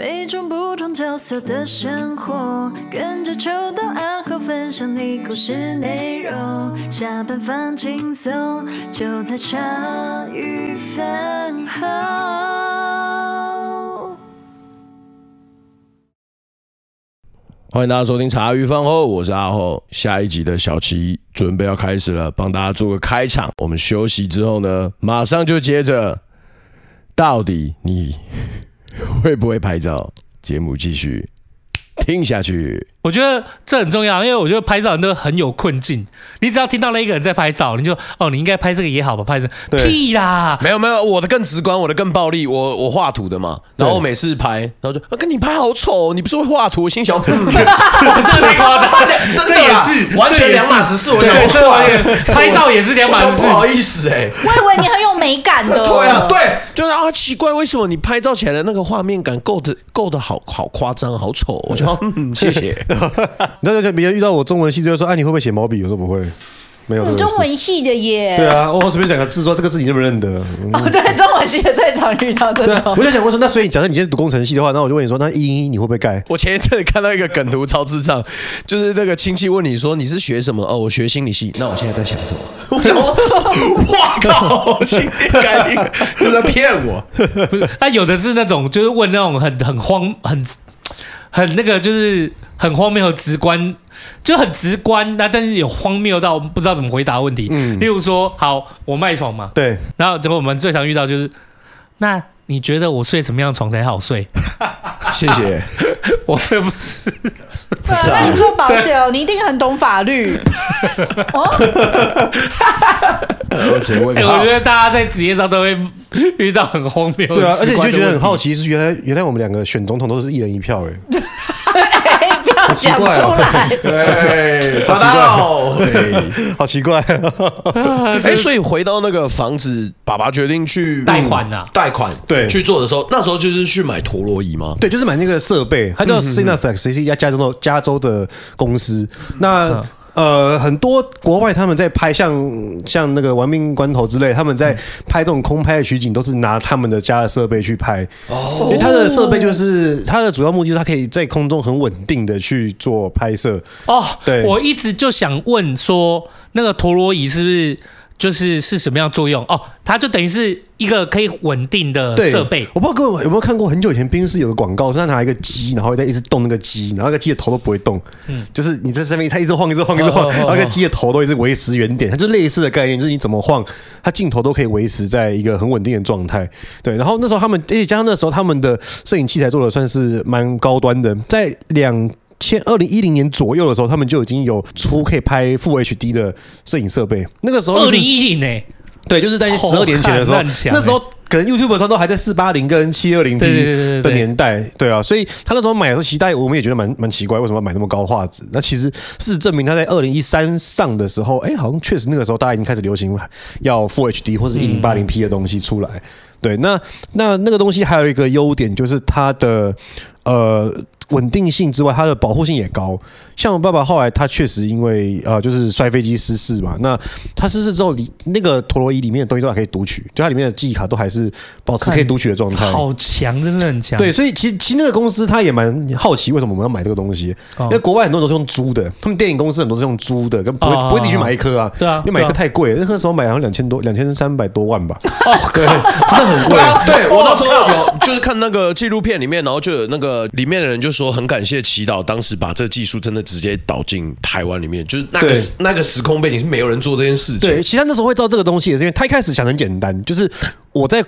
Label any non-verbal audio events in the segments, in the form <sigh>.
每种不同角色的生活，跟着秋到暗号分享你故事内容。下班放轻松，就在茶余饭后。欢迎大家收听茶余饭后，我是阿后。下一集的小七准备要开始了，帮大家做个开场。我们休息之后呢，马上就接着。到底你 <laughs> 会不会拍照？节目继续听下去。我觉得这很重要，因为我觉得拍照人都很有困境。你只要听到那一个人在拍照，你就哦，你应该拍这个也好吧？拍这个屁啦！没有没有，我的更直观，我的更暴力。我我画图的嘛，然后我每次拍，然后就啊，跟你拍好丑，你不是会画图？心想，<laughs> <laughs> 这没夸张，真的也是完全两码子事。我想这拍照也是两码子事，不好意思哎。我以为你很有美感的。<laughs> 对啊，对，就是啊，奇怪，为什么你拍照起来的那个画面感够的够的好好夸张，好丑？我就 <laughs> 嗯，谢谢。<laughs> 那那别人遇到我中文系就说：“哎、啊，你会不会写毛笔？”我说：“不会，没有。”中文系的耶。对啊，我随便讲个字，说这个字你认不认得？嗯、<laughs> 哦，对，中文系的最常遇到这种。我就想问说，那所以假设你今天读工程系的话，那我就问你说，那一零一你会不会盖？我前一阵看到一个梗图超智障，就是那个亲戚问你说你是学什么？哦，我学心理系。那我现在在想什么？<laughs> 我想，哇靠，心理感应就在骗我。<laughs> 不是，他有的是那种，就是问那种很很荒很。很那个就是很荒谬和直观，就很直观，那但是有荒谬到不知道怎么回答问题。嗯，例如说，好，我卖床嘛，对，然后结果我们最常遇到就是，那你觉得我睡什么样的床才好睡？<laughs> 谢谢，<laughs> 我也不是，不是啊，那你做保险哦，<laughs> 你一定很懂法律。哦，我只问，我觉得大家在职业上都会遇到很荒谬，对啊，而且你就觉得很好奇，是原来原来我们两个选总统都是一人一票哎。讲出来，<laughs> 对，找到，好奇怪。哎，所以回到那个房子，爸爸决定去贷款呐，贷款对。去做的时候，那时候就是去买陀螺仪吗？对，就是买那个设备，它叫 Cineflex，是一家加州的加州的公司。那呃，很多国外他们在拍像像那个《玩命关头》之类，他们在拍这种空拍的取景，都是拿他们的家的设备去拍。哦，因为它的设备就是它的主要目的，就是它可以在空中很稳定的去做拍摄。哦，对，我一直就想问说，那个陀螺仪是不是？就是是什么样作用哦？它就等于是一个可以稳定的设备。我不知道各位有没有看过很久以前冰室有个广告，是他拿一个机，然后在一直动那个机，然后那个机的头都不会动。嗯，就是你在上面，它一直晃，一直晃，一直晃，然后那个机的头都一直维持原点。它就类似的概念，就是你怎么晃，它镜头都可以维持在一个很稳定的状态。对，然后那时候他们，而且加上那时候他们的摄影器材做的算是蛮高端的，在两。前二零一零年左右的时候，他们就已经有出可以拍 Full HD 的摄影设备。那个时候，二零一零呢？对，就是在十二年前的时候，那时候可能 YouTube 上都还在四八零跟七二零 P 的年代。对啊，所以他那时候买的时候，期待我们也觉得蛮蛮奇怪，为什么要买那么高画质？那其实事实证明，他在二零一三上的时候，哎，好像确实那个时候大家已经开始流行要 Full HD 或是一零八零 P 的东西出来。对，那那那个东西还有一个优点就是它的呃。稳定性之外，它的保护性也高。像我爸爸后来，他确实因为呃，就是摔飞机失事嘛。那他失事之后，里那个陀螺仪里面的东西都还可以读取，就它里面的记忆卡都还是保持可以读取的状态。好强，真的很强。对，所以其实其实那个公司他也蛮好奇，为什么我们要买这个东西？因为国外很多都是用租的，他们电影公司很多是用租的，跟不会不会自己去买一颗啊。对啊，因为买一颗太贵，那个时候买好像两千多，两千三百多万吧。哦，<laughs> 对，真的很贵。对我那时候有就是看那个纪录片里面，然后就有那个里面的人就说很感谢祈祷，当时把这个技术真的直接导进台湾里面，就是那个对那个时空背景是没有人做这件事情。对，其实他那时候会造这个东西，也是因为他一开始想很简单，就是我在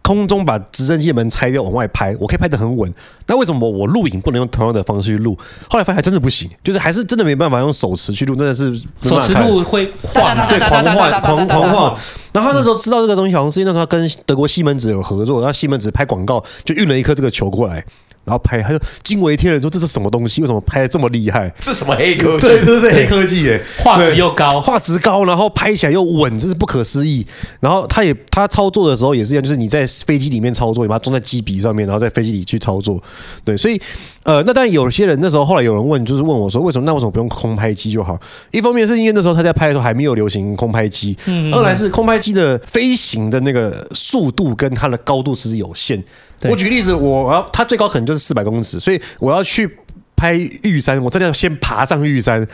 空中把直升机的门拆掉往外拍，我可以拍得很稳。那为什么我录影不能用同样的方式去录？后来发现还真的不行，就是还是真的没办法用手持去录，真的是手持录会晃，对，狂晃，狂狂晃。然后他那时候知道这个东西，好像是因为那时候他跟德国西门子有合作，然后西门子拍广告就运了一颗这个球过来。然后拍，他就惊为天人，说这是什么东西？为什么拍的这么厉害？这什么黑科技？对，这是黑科技耶！画质又高，画质高，然后拍起来又稳，这是不可思议。然后他也他操作的时候也是一样，就是你在飞机里面操作，你把它装在机鼻上面，然后在飞机里去操作。对，所以呃，那当然有些人那时候后来有人问，就是问我说，为什么那为什么不用空拍机就好？一方面是因为那时候他在拍的时候还没有流行空拍机，嗯，二来是空拍机的飞行的那个速度跟它的高度其实有限。我举个例子，我要它最高可能就是四百公尺，所以我要去拍玉山，我真的要先爬上玉山。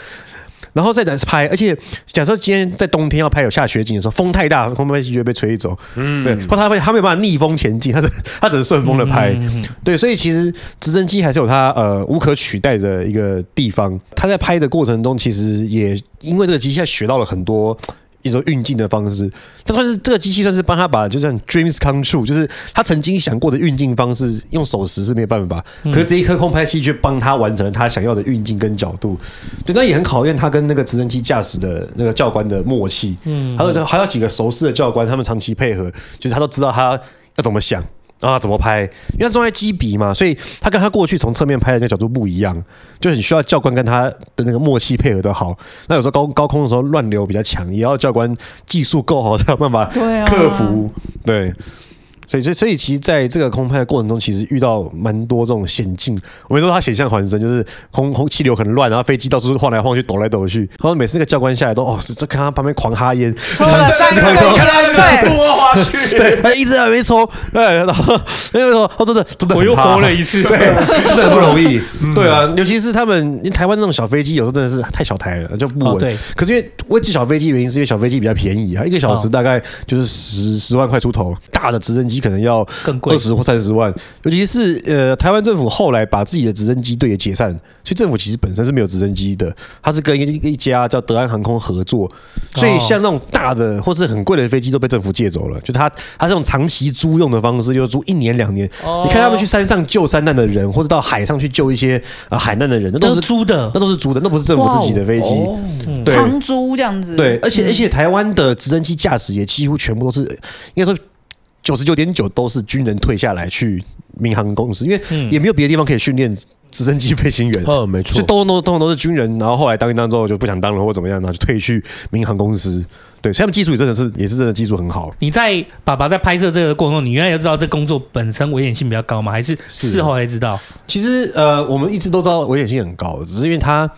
然后再来拍，而且假设今天在冬天要拍有下雪景的时候，风太大，空拍机就会被吹走。嗯，对，或他会他没有办法逆风前进，他只他只是顺风的拍。嗯、对，所以其实直升机还是有它呃无可取代的一个地方。他在拍的过程中，其实也因为这个机械学到了很多。一种运镜的方式，他算是这个机器算是帮他把就像 dreams come true，就是他曾经想过的运镜方式，用手持是没有办法，可是这一颗空拍器却帮他完成了他想要的运镜跟角度，对，那也很考验他跟那个直升机驾驶的那个教官的默契，嗯，还有还有几个熟悉的教官，他们长期配合，就是他都知道他要怎么想。啊，怎么拍？因为他坐在机鼻嘛，所以他跟他过去从侧面拍的那个角度不一样，就很需要教官跟他的那个默契配合的好。那有时候高高空的时候乱流比较强，也要教官技术够好才有办法克服。对。所以，所以，所以，其实在这个空拍的过程中，其实遇到蛮多这种险境。我们说他险象环生，就是空空气流很乱，然后飞机到处晃来晃去，抖来抖去。然后每次那个教官下来都哦，这看他旁边狂哈烟，抽了三 <laughs> 根，对，多滑去，对，他一直还没抽，对，然后那个时候，哦，真的，真的，我又活了一次，<laughs> 对，<laughs> 真的很不容易，对啊，尤其是他们，因为台湾那种小飞机，有时候真的是太小台了，就不稳。对，可是因为我记小飞机，原因是因为小飞机比较便宜啊，一个小时大概就是十十万块出头，大的直升机。机可能要二十或三十万，尤其是呃，台湾政府后来把自己的直升机队也解散，所以政府其实本身是没有直升机的，它是跟一一家叫德安航空合作，所以像那种大的或是很贵的飞机都被政府借走了，就它它这种长期租用的方式，就是租一年两年。你看他们去山上救山难的人，或者到海上去救一些啊海难的人，那都是租的，那都是租的，那不是政府自己的飞机，长租这样子。对，而且而且台湾的直升机驾驶也几乎全部都是应该说。九十九点九都是军人退下来去民航公司，因为也没有别的地方可以训练直升机飞行员。嗯，没错，所以都都都都是军人，然后后来当兵当之后就不想当了或怎么样，然后就退去民航公司。对，所以他们技术也真的是也是真的技术很好。你在爸爸在拍摄这个过程中，你原来就知道这工作本身危险性比较高吗？还是事后才知道？其实呃，我们一直都知道危险性很高，只是因为他。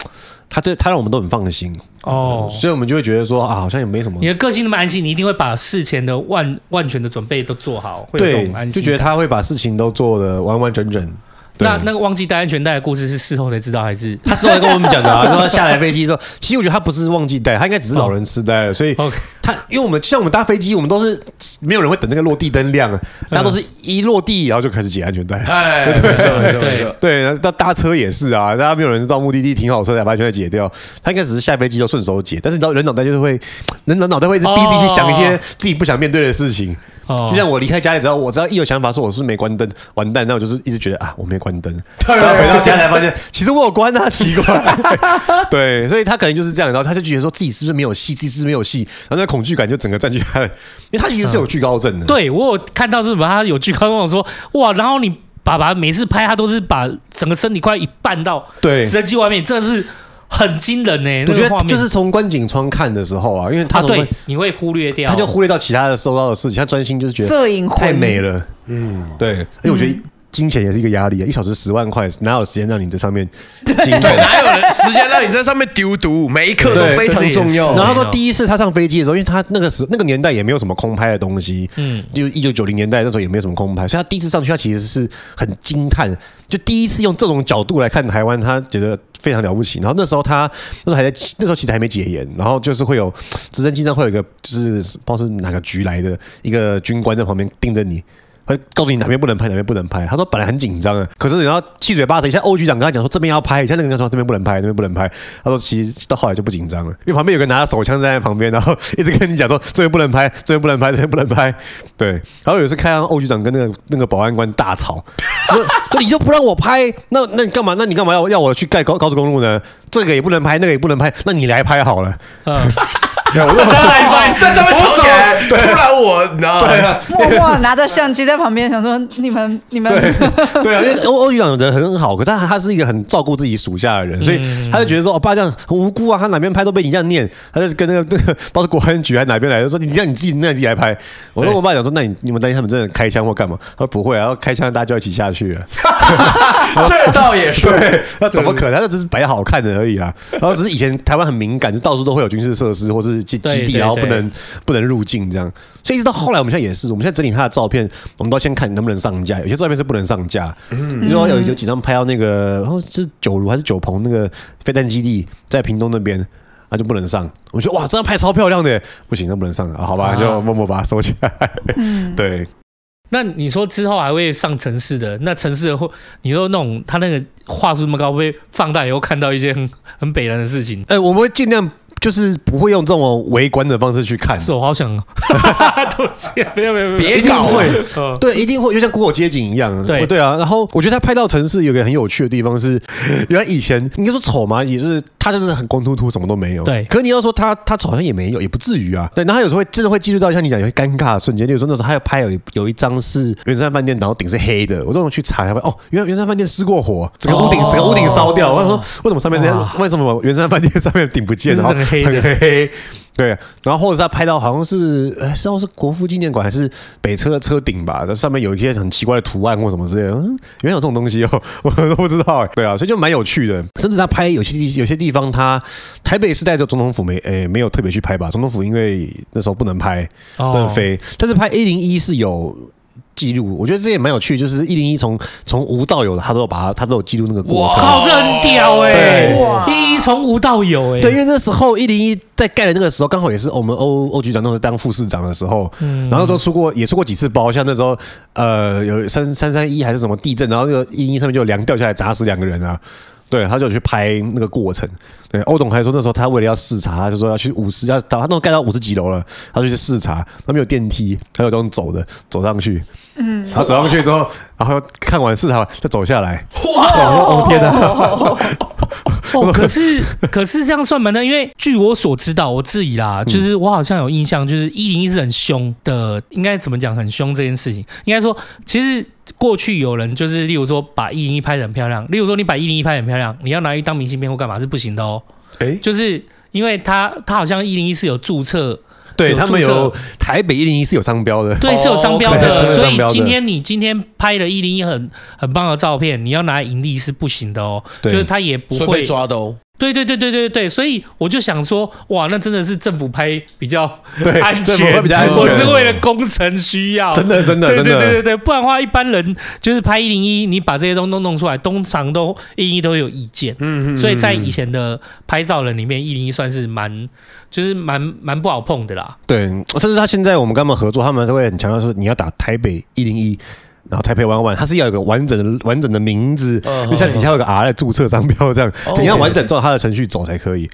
他对他让我们都很放心哦，所以我们就会觉得说啊，好像也没什么。你的个性那么安心，你一定会把事前的万万全的准备都做好，会有这种安就觉得他会把事情都做的完完整整。那那个忘记带安全带的故事是事后才知道，还是他事后跟我们讲的啊？<laughs> 说他下来飞机之后，其实我觉得他不是忘记带，他应该只是老人痴呆了。所以 <laughs> 他因为我们像我们搭飞机，我们都是没有人会等那个落地灯亮啊，大家都是一落地然后就开始解安全带。哎，没错没错没错。对，那搭车也是啊，大家没有人到目的地停好车才把安全带解掉，他应该只是下飞机就顺手解。但是你知道人脑袋就是会，人脑脑袋会一直逼自己去想一些自己不想面对的事情。就像我离开家里，之后我只要一有想法说我是不是没关灯，完蛋，那我就是一直觉得啊，我没关灯。<laughs> 然后回到家才发现，其实我有关啊，奇怪。<laughs> 对，所以他可能就是这样，然后他就觉得说自己是不是没有戏，自己是不是没有戏，然后那恐惧感就整个占据他。因为他其实是有惧高症的。对，我有看到是什么，他有惧高症，我说哇，然后你爸爸每次拍他都是把整个身体快一半到对直升机外面，真的是。很惊人呢、欸，我觉得就是从观景窗看的时候啊，因为他对你会忽略掉，他就忽略到其他的收到的事情，他专心就是觉得摄影太美了，嗯，对，而且我觉得。金钱也是一个压力啊！一小时十万块，哪有时间让你在上面？对，哪有人时间让你在上面丢毒？每一刻都非常重要。然后他说，第一次他上飞机的时候，因为他那个时那个年代也没有什么空拍的东西，嗯，就一九九零年代那时候也没有什么空拍，所以他第一次上去，他其实是很惊叹，就第一次用这种角度来看台湾，他觉得非常了不起。然后那时候他那时候还在，那时候其实还没解严，然后就是会有直升机上会有一个，就是不知道是哪个局来的一个军官在旁边盯着你。会告诉你哪边不能拍，哪边不能拍。他说本来很紧张啊，可是你要七嘴八舌，一下欧局长跟他讲说这边要拍，一下那个人说这边不能拍，那边不能拍。他说其实到后来就不紧张了，因为旁边有个拿着手枪站在旁边，然后一直跟你讲说这边不能拍，这边不能拍，这边不能拍。对，然后有一次看到欧局长跟那个那个保安官大吵，说说你就不让我拍，那那你干嘛？那你干嘛要要我去盖高高速公路呢？这个也不能拍，那个也不能拍，那你来拍好了。嗯我在来拍，在上面吵起来，突然我，你知道吗？默默拿着相机在旁边，想说你们 <laughs> 你们对啊，因为 <laughs> 欧欧局长人很好，可是他他是一个很照顾自己属下的人，所以他就觉得说，我爸这样很无辜啊，他哪边拍都被你这样念，他就跟那个那个，包括国安局还哪边来的，说你让你自己那你自己来拍。我跟我爸讲说，那你你们担心他们真的开枪或干嘛？他说不会，然后开枪大家就一起下去了。<laughs> 这倒也是，对，那怎么可能？他只是摆好看的而已啦。然后只是以前台湾很敏感，就到处都会有军事设施或是。基基地，然后不能不能入境这样。所以一直到后来，我们现在也是，我们现在整理他的照片，我们都先看能不能上架。有些照片是不能上架，嗯，你说有有几张拍到那个，然后是九如还是九鹏那个飞弹基地在屏东那边，那就不能上。我们说哇，这张拍超漂亮的，不行，那不能上啊，好吧，啊、就默默把它收起来。嗯，<laughs> 对。那你说之后还会上城市的？那城市的会，你说那种他那个画质那么高，会放大以后看到一些很很北烂的事情？哎、欸，我们会尽量。就是不会用这种围观的方式去看，是我好想，<laughs> 对不起，没有没有没有，别搞会，<laughs> 对，一定会，就像 Google 街景一样，对对啊。然后我觉得他拍到城市有个很有趣的地方是，<laughs> 原来以前应该说丑嘛，也是他就是很光秃秃，什么都没有。对，可你要说他他丑好像也没有，也不至于啊。对，然后他有时候会真的会记录到像你讲有些尴尬的瞬间，例如说那时候他要拍有有一张是圆山饭店，然后顶是黑的，我这种去查一下，哦，原来圆山饭店失过火，整个屋顶整个屋顶烧掉。我想说为什么上面这样？为什么圆山饭店上面顶不见？然后。很黑黑，对，然后或者是他拍到好像是，哎，知道是国父纪念馆还是北车的车顶吧？那上面有一些很奇怪的图案或什么之类的，嗯，原来有这种东西哦，<laughs> 我都不知道。对啊，所以就蛮有趣的。甚至他拍有些地有些地方，他台北是带着总统府没，哎，没有特别去拍吧？总统府因为那时候不能拍，不能飞，但是拍 A 零一是有。记录，我觉得这也蛮有趣，就是一零一从从无到有的，他都有把它，他都有记录那个过程。哇，这很屌哎、欸！一零一从无到有哎、欸。对，因为那时候一零一在盖的那个时候，刚好也是我们欧欧局长那时候当副市长的时候，嗯、然后都出过也出过几次包，像那时候呃有三三三一还是什么地震，然后那个一零一上面就有梁掉下来砸死两个人啊。对，他就去拍那个过程。对，欧董还说那时候他为了要视察，他就说要去五十，要到他都盖到五十几楼了，他就去视察，他没有电梯，他有这种走的走上去。嗯，然后走上去之后，然后看完视察再走下来。哇！哦天哪！哦，<laughs> 可是可是这样算吗？呢？因为据我所知道，我质疑啦，就是我好像有印象，就是一零一是很凶的，应该怎么讲？很凶这件事情，应该说其实。过去有人就是，例如说把一零一拍得很漂亮，例如说你把一零一拍得很漂亮，你要拿去当明信片或干嘛是不行的哦。哎，就是因为他他好像一零一是有注册，对他们有台北一零一是有商标的，对，是有商标的。所以今天你今天拍了一零一很很棒的照片，你要拿来盈利是不行的哦，就是他也不会被抓的哦。对对对对对对，所以我就想说，哇，那真的是政府拍比较 <laughs> 安全，比较安全。我是为了工程需要，真的真的真的，对对对对对，不然的话，一般人就是拍一零一，你把这些东西都弄出来，通常都一零一都会有意见。嗯嗯。所以在以前的拍照人里面，一零一算是蛮，就是蛮蛮不好碰的啦。对，甚至他现在我们跟他们合作，他们都会很强调说，你要打台北一零一。然后台北湾湾，它是要有个完整的完整的名字，就、uh, 像底下有个 R 在注册商标这样.你要完整照它的程序走才可以。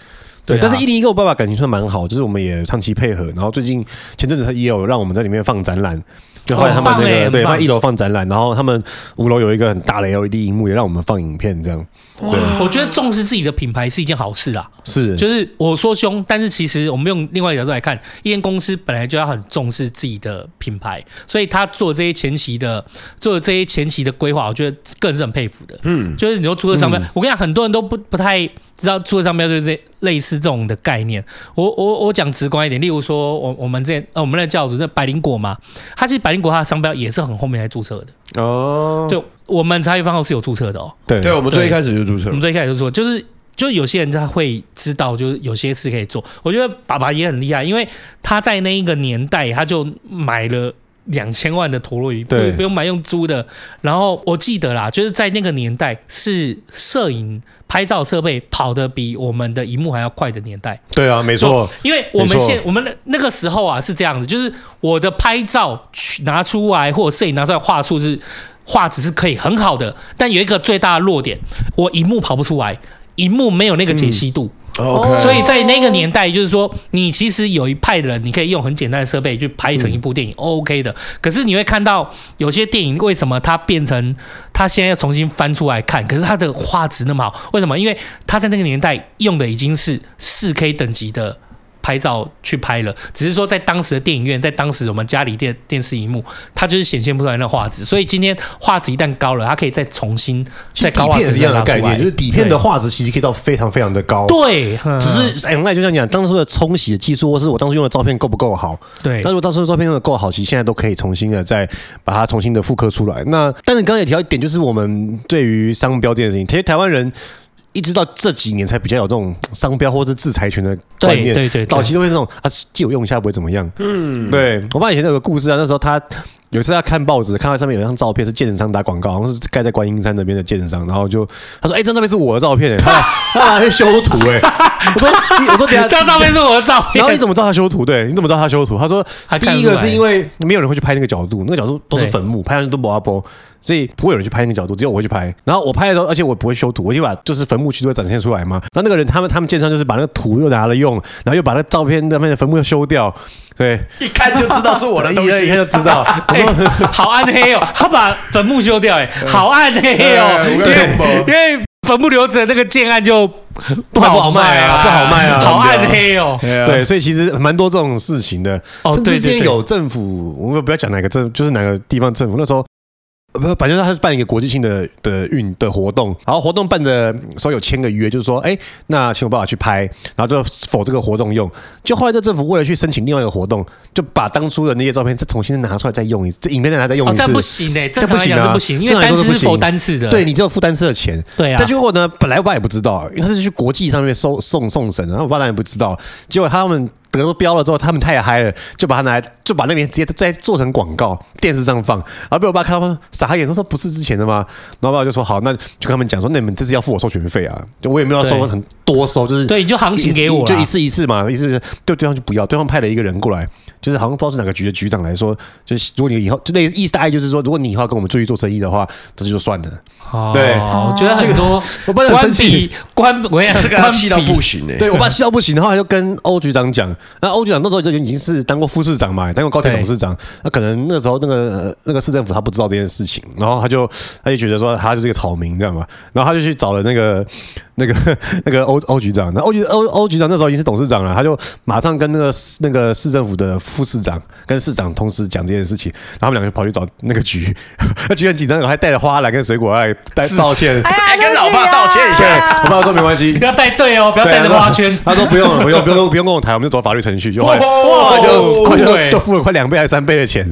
对，但是一零一跟我爸爸感情算蛮好，就是我们也长期配合。然后最近前阵子他也有让我们在里面放展览。就后来他们那个、欸、对，放一楼放展览，然后他们五楼有一个很大的 LED 荧幕，也让我们放影片这样。对，我觉得重视自己的品牌是一件好事啦。是，就是我说凶，但是其实我们用另外一个角度来看，一间公司本来就要很重视自己的品牌，所以他做这些前期的做这些前期的规划，我觉得个人是很佩服的。嗯，就是你说注册商标，我跟你讲，很多人都不不太。知道注册商标就是这类似这种的概念。我我我讲直观一点，例如说，我我们这呃我们的教主这百灵果嘛，它其实百灵果它的商标也是很后面才注册的哦。就我们茶余饭后是有注册的哦。对对，我们最一开始就注册。我们最一开始就说，就是就有些人他会知道，就是有些事可以做。我觉得爸爸也很厉害，因为他在那一个年代他就买了。两千万的陀螺仪，对，不用买，用租的。然后我记得啦，就是在那个年代，是摄影拍照设备跑得比我们的荧幕还要快的年代。对啊，没错。因为我们现我们那个时候啊是这样子，就是我的拍照去拿出来或者摄影拿出来画素是画质是可以很好的，但有一个最大的弱点，我荧幕跑不出来，荧幕没有那个解析度。嗯 Okay. 所以在那个年代，就是说，你其实有一派的人，你可以用很简单的设备去拍成一部电影，OK 的。可是你会看到有些电影，为什么它变成它现在要重新翻出来看，可是它的画质那么好？为什么？因为它在那个年代用的已经是四 K 等级的。拍照去拍了，只是说在当时的电影院，在当时我们家里电电视荧幕，它就是显现不出来那画质。所以今天画质一旦高了，它可以再重新再高画质一样的概念，就是底片的画质其实可以到非常非常的高。对，只是哎，那就像讲当初的冲洗的技术，或是我当时用的照片够不够好？对，那如果当时的照片用的够好，其实现在都可以重新的再把它重新的复刻出来。那但是刚才也提到一点，就是我们对于商标这件事情，其实台湾人。一直到这几年才比较有这种商标或者制裁权的观念。对对对，早期都会那种啊，借我用一下不会怎么样。嗯，对我爸以前有个故事啊，那时候他。有一次他看报纸，看到上面有一张照片，是健身商打广告，好像是盖在观音山那边的健身商，然后就他说：“哎、欸，这张照片是我的照片。” <laughs> 他他拿去修图哎、欸，我说：“我说等下，这张照片是我的照片。”然后你怎么知道他修图？对，你怎么知道他修图？他说：“第一个是因为没有人会去拍那个角度，那个角度都是坟墓，拍上去都不阿波，所以不会有人去拍那个角度，只有我会去拍。然后我拍的时候，而且我不会修图，我就把就是坟墓区都会展现出来嘛。然后那个人他们他们健身就是把那个图又拿了用，然后又把那个照片那边的坟墓又修掉。”对，一看就知道是我的东西，一看就知道。<laughs> 哎、好暗黑哦，他把坟墓修掉，哎，好暗黑哦。因为因为坟墓留着那个建案就不好卖啊，不好卖啊，好暗黑哦。对，所以其实蛮多这种事情的。哦，对之前有政府，我们不要讲哪个政，就是哪个地方政府那时候。不，反正他是办一个国际性的的运的活动，然后活动办的时候有签个约，就是说，哎，那请我爸爸去拍，然后就否这个活动用。就后来这政府为了去申请另外一个活动，就把当初的那些照片再重新拿出来再用一次，这影片再拿再用一次。哦，这不行哎，这不行啊，这不行，因为单次是否单次的，对你只有付单次的钱。对啊。但结果呢，本来我爸也不知道，因为他是去国际上面送送送审，然后我爸当然也不知道，结果他们。得都标了之后，他们太嗨了，就把它拿来，就把那边直接再做成广告，电视上放。然后被我爸看到，傻眼，说说不是之前的吗？然后我爸就说好，那就跟他们讲说，那你们这次要付我授权费啊，就我也没有收很多收，就是对，你就行情给我，就一次一次嘛，意思是对对方就不要，对方派了一个人过来。就是好像不知道是哪个局的局长来说，就是如果你以后就那个意思大概就是说，如果你以后要跟我们出去做生意的话，这就算了。哦、对，我觉得很多我爸很生气，关我也是跟他气到不行哎。对我爸气到不行，然后他就跟欧局长讲，那欧局长那时候就已经是当过副市长嘛，当过高铁董事长，那可能那时候那个那个市政府他不知道这件事情，然后他就他就觉得说他就是一个草民，这样嘛，然后他就去找了那个。那个 <laughs> 那个欧欧局长，那欧局欧欧局长那时候已经是董事长了，他就马上跟那个那个市政府的副市长跟市长同时讲这件事情，然后他们两个就跑去找那个局，那 <laughs> 局很紧张，还带着花来跟水果来带道歉，哎，跟老爸道歉一下。<laughs> 我爸说没关系，不要带队哦，不要带着花圈。他说不用不用不用不用跟我谈，我们就走法律程序，就快就快就就付了快两倍还是三倍的钱。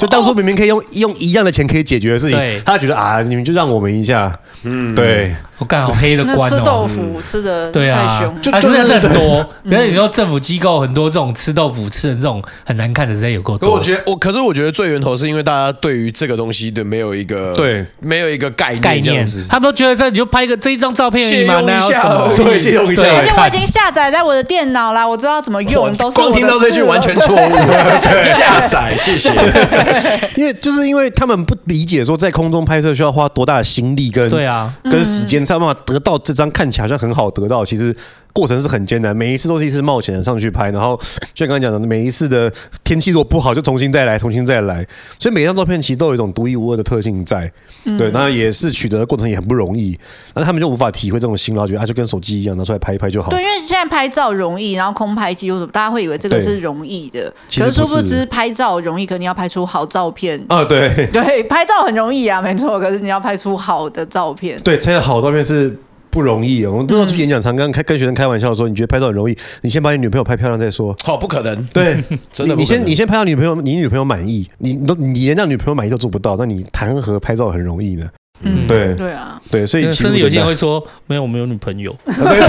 就当初明明可以用用一样的钱可以解决的事情，他觉得啊，你们就让我们一下，嗯，对，我干好黑的官哦，吃豆腐吃的对啊，就就真的很多。可是你说政府机构很多这种吃豆腐吃的这种很难看的，实在有够多。我觉得我，可是我觉得最源头是因为大家对于这个东西的没有一个对，没有一个概念概念，他们都觉得这你就拍一个这一张照片借用一下，对，借用一下。而且我已经下载在我的电脑啦，我知道怎么用，都是光听到这句完全错误。<laughs> 下载，谢谢，<laughs> 因为就。是因为他们不理解说在空中拍摄需要花多大的心力跟对啊跟时间才有办法得到这张看起来好像很好得到，其实过程是很艰难，每一次都是一次冒险的上去拍，然后就像刚才讲的，每一次的天气如果不好就重新再来，重新再来，所以每张照片其实都有一种独一无二的特性在，对，那也是取得的过程也很不容易，那他们就无法体会这种辛劳，觉得啊就跟手机一样拿出来拍一拍就好。对，因为现在拍照容易，然后空拍机或者大家会以为这个是容易的，可是殊不知拍照容易，可你要拍出好照片。啊，对。<laughs> 对，拍照很容易啊，没错，可是你要拍出好的照片，对，拍的好照片是。不容易哦，我们那时候去演讲场，刚开跟学生开玩笑说，你觉得拍照很容易？你先把你女朋友拍漂亮再说。好，不可能。对，<laughs> 真的，你先你先拍到女朋友，你女朋友满意，你都你连让女朋友满意都做不到，那你谈何拍照很容易呢？嗯，对对啊，对，所以甚至有些人会说，没有，我没有女朋友。对对对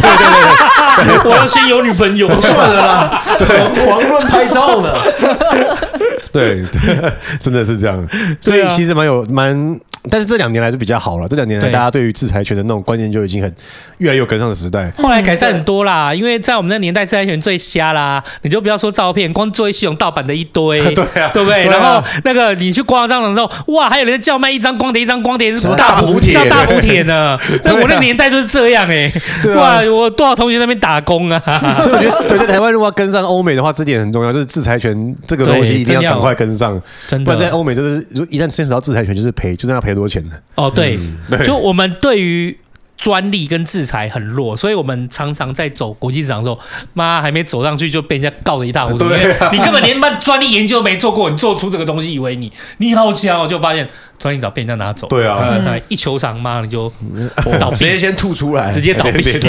对，<laughs> 我要先有女朋友，<laughs> 算了啦。对，狂论拍照呢。对对，真的是这样。所以其实蛮有蛮。但是这两年来就比较好了，这两年来大家对于制裁权的那种观念就已经很越来越有跟上的时代。后来改善很多啦，因为在我们那年代制裁权最瞎啦，你就不要说照片，光作业系统盗版的一堆，<laughs> 对啊，对不对？然后那个你去刮账的时候，哇，还有人叫卖一张光碟，一张光碟是什么大补帖，叫大补帖呢？<laughs> 那我那年代就是这样哎，哇，我多少同学那边打工啊？所以我觉得，对，在台湾如果要跟上欧美的话，这点很重要，就是制裁权这个东西一定要赶快跟上，不然在欧美就是一旦牵扯到制裁权，就是赔，就是要赔多少钱的。哦。对，就我们对于专利跟制裁很弱，所以我们常常在走国际市场的时候，妈还没走上去就被人家告得一塌糊涂。你根本连专专利研究没做过，你做出这个东西，以为你你好强，就发现专利早被人家拿走。对啊，一球场妈你就倒闭，直接先吐出来，直接倒闭，直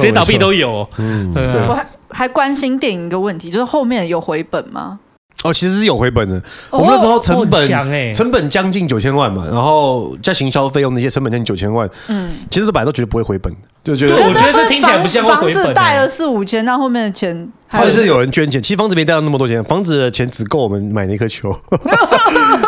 接倒闭都有。嗯，我还还关心电影一个问题，就是后面有回本吗？哦，其实是有回本的。我们那时候成本成本将近九千万嘛，然后加行销费用那些成本将近九千万。嗯，其实这本来都绝对不会回本。就觉得我觉得这听起来不像。房子贷了四五千，那后面的钱还是有人捐钱。其实房子没贷到那么多钱，房子的钱只够我们买那颗球。<laughs>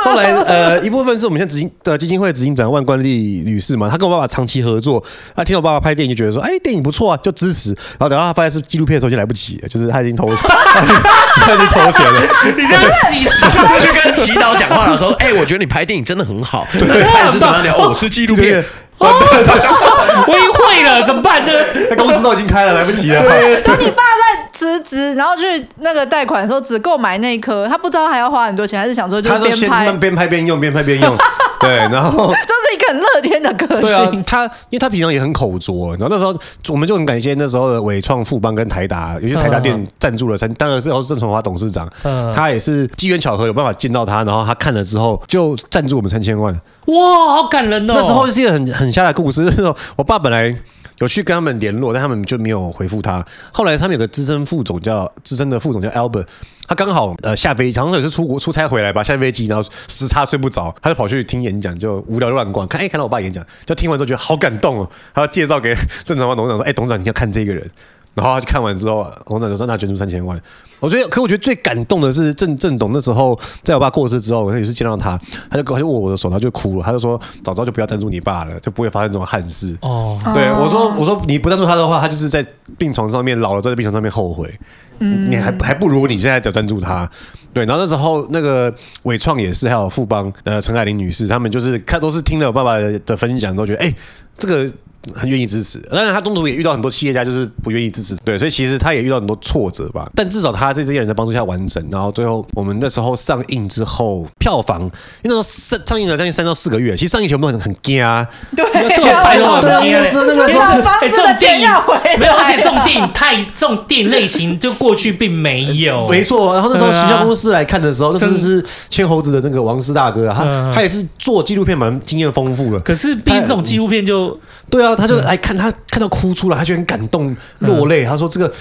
后来呃，一部分是我们现在执行的基金会执行长万冠利女士嘛，她跟我爸爸长期合作，她听我爸爸拍电影就觉得说，哎，电影不错啊，就支持。然后等到她发现是纪录片的时候，就来不及了，就是他已经投钱，他已经投钱了。你这样洗，就是去跟祈祷讲话的时候，哎，我觉得你拍电影真的很好。对，拍的是什么样？哦，是纪录片。<laughs> 哦，我已经会了，怎么办呢？<laughs> 那公司都已经开了，来不及了。等你爸在辞职，然后去那个贷款的时候，只够买那一颗，他不知道还要花很多钱，还是想说就边拍边拍边用，边拍边用。<laughs> 对，然后 <laughs> 就是一个很乐天的个性。对啊，他因为他平常也很口拙，然后那时候我们就很感谢那时候的伟创、富邦跟台达，尤其台达店赞助了三，当然是郑崇华董事长，他也是机缘巧合有办法见到他，然后他看了之后就赞助我们三千万。哇，好感人哦！那时候是一个很很瞎的故事。<laughs> 那时候我爸本来有去跟他们联络，但他们就没有回复他。后来他们有个资深副总叫资深的副总叫 Albert，他刚好呃下飞机，好像也是出国出差回来吧，下飞机然后时差睡不着，他就跑去听演讲，就无聊乱逛，看哎看到我爸演讲，就听完之后觉得好感动哦，他要介绍给郑成华董事长说，哎董事长你要看这个人。然后他就看完之后，董事长就说：“那捐出三千万。”我觉得，可我觉得最感动的是郑郑董那时候，在我爸过世之后，我也是见到他，他就他就握我的手，他就哭了，他就说：“早知道就不要赞助你爸了，就不会发生这种憾事。”哦，对我说：“我说你不赞助他的话，他就是在病床上面老了，在病床上面后悔。嗯，你还还不如你现在就赞助他。对，然后那时候那个伟创也是，还有富邦呃陈海玲女士，他们就是看都是听了我爸爸的分享，都觉得哎这个。很愿意支持，当然他中途也遇到很多企业家，就是不愿意支持，对，所以其实他也遇到很多挫折吧。但至少他在这些人的帮助下完成，然后最后我们那时候上映之后，票房因为那时候上上映了将近三到四个月，其实上映前我们都很很惊啊，对，对，对，对，那个时候那个时候房子的钱要回来，没有，而且这种电影太这种电影类型就过去并没有，没错。然后那时候行销公司来看的时候，那是是牵猴子的那个王师大哥啊，他他也是做纪录片蛮经验丰富的，可是毕竟这种纪录片就对啊，他就来看他。看到哭出来，他就很感动落泪。他说：“这个。”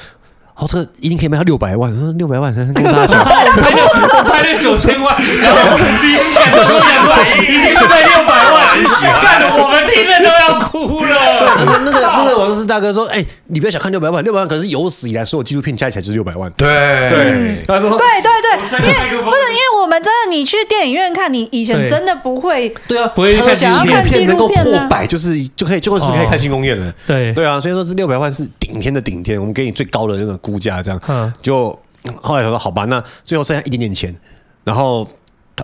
好，这个一定可以卖到六百万。说六百万，<laughs> 跟大家讲，拍六，我拍了九千万，然后你讲的都讲反应，一定卖六百万，看得我们听了都要哭了。<laughs> 那那个那个王石大哥说：“哎，你不要小看六百万，六百万可是有史以来所有纪录片加起来就是六百万。”对对，他说：“对对对，因为不是因为我们真的，你去电影院看，你以前真的不会，对啊，不会看纪录片能够破百，就是就可以就会是可以看新宫宴了。对对啊，所以说这六百万是顶天的顶天，我们给你最高的那个。”估价这样，就后来他说好吧，那最后剩下一点点钱，然后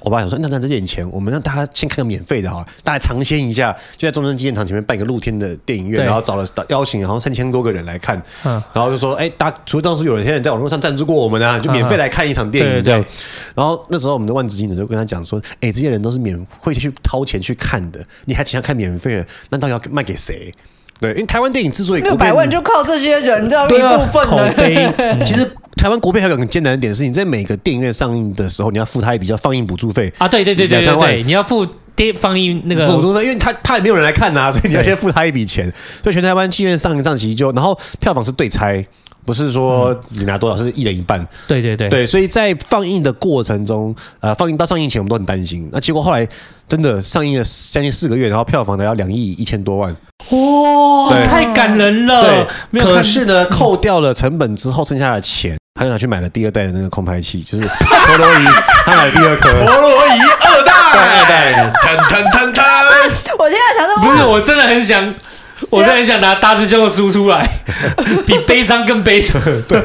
我爸想说，那那这点钱，我们让大家先看个免费的哈，大家尝鲜一下，就在中山纪念堂前面办一个露天的电影院，然后找了邀请，好像三千多个人来看，然后就说，哎，大除了当时有人现在在网络上赞助过我们啊，就免费来看一场电影这样，然后那时候我们的万执行长就跟他讲说，哎，这些人都是免会去掏钱去看的，你还请他看免费的，那到底要卖给谁？对，因为台湾电影之所以六百万就靠这些人这样一部分的。<laughs> 其实台湾国片还有个很艰难的点是，你在每个电影院上映的时候，你要付他一笔叫放映补助费啊。对对对对对对，你要付电放映那个补助费，因为他怕没有人来看呐，所以你要先付他一笔钱。所以全台湾戏院上映上期就，然后票房是对拆，不是说你拿多少，是一人一半。对对对对，所以在放映的过程中，呃，放映到上映前我们都很担心。那结果后来真的上映了将近四个月，然后票房呢要两亿一千多万。哇，太感人了！对，可是呢，扣掉了成本之后，剩下的钱，他就拿去买了第二代的那个空拍器，就是 <laughs> 陀螺仪，他买了第二颗陀螺仪二代，二代，腾腾腾腾。我现在想说，不是，我真的很想。<laughs> 我真的很想拿大师兄的书出来，<laughs> 比悲伤更悲伤。<laughs> 对，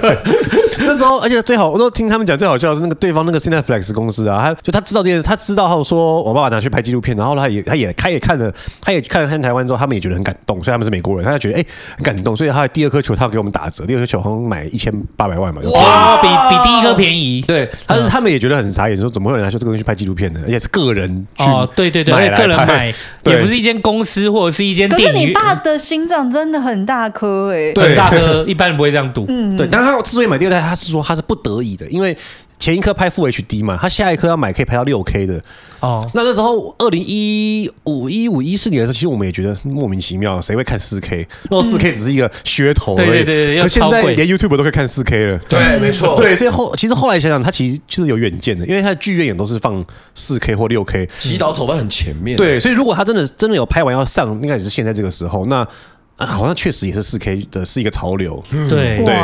那时候，而且最好，我都听他们讲，最好笑的是那个对方那个 Cineflex 公司啊，他就他知道这件事，他知道后说我爸爸拿去拍纪录片，然后他也他也他也看了，他也看了看台湾之后，他们也觉得很感动，所以他们是美国人，他就觉得哎、欸、很感动，所以他的第二颗球他要给我们打折，第二颗球好像买一千八百万嘛，哇，比比第一颗便宜。对，但是他们也觉得很傻眼，说怎么会有人拿出这个东西去拍纪录片呢？而且是个人去哦，对对对，个人买，也不是一间公司或者是一间电影。可是你爸的心脏真的。很大颗哎，对，很大颗，一般人不会这样赌。嗯，对。但他之所以买第二代，他是说他是不得已的，因为前一颗拍 Full HD 嘛，他下一颗要买可以拍到六 K 的。哦，那那时候二零一五一五一四年的时候，其实我们也觉得莫名其妙，谁会看四 K？那四 K 只是一个噱头而已。对对对，可现在连 YouTube 都可以看四 K 了。对，没错。对，所以后其实后来想想，他其实就是有远见的，因为他的剧院也都是放四 K 或六 K，祈祷走在很前面。对，所以如果他真的真的有拍完要上，应该也是现在这个时候。那啊，好像确实也是四 K 的是一个潮流。对对，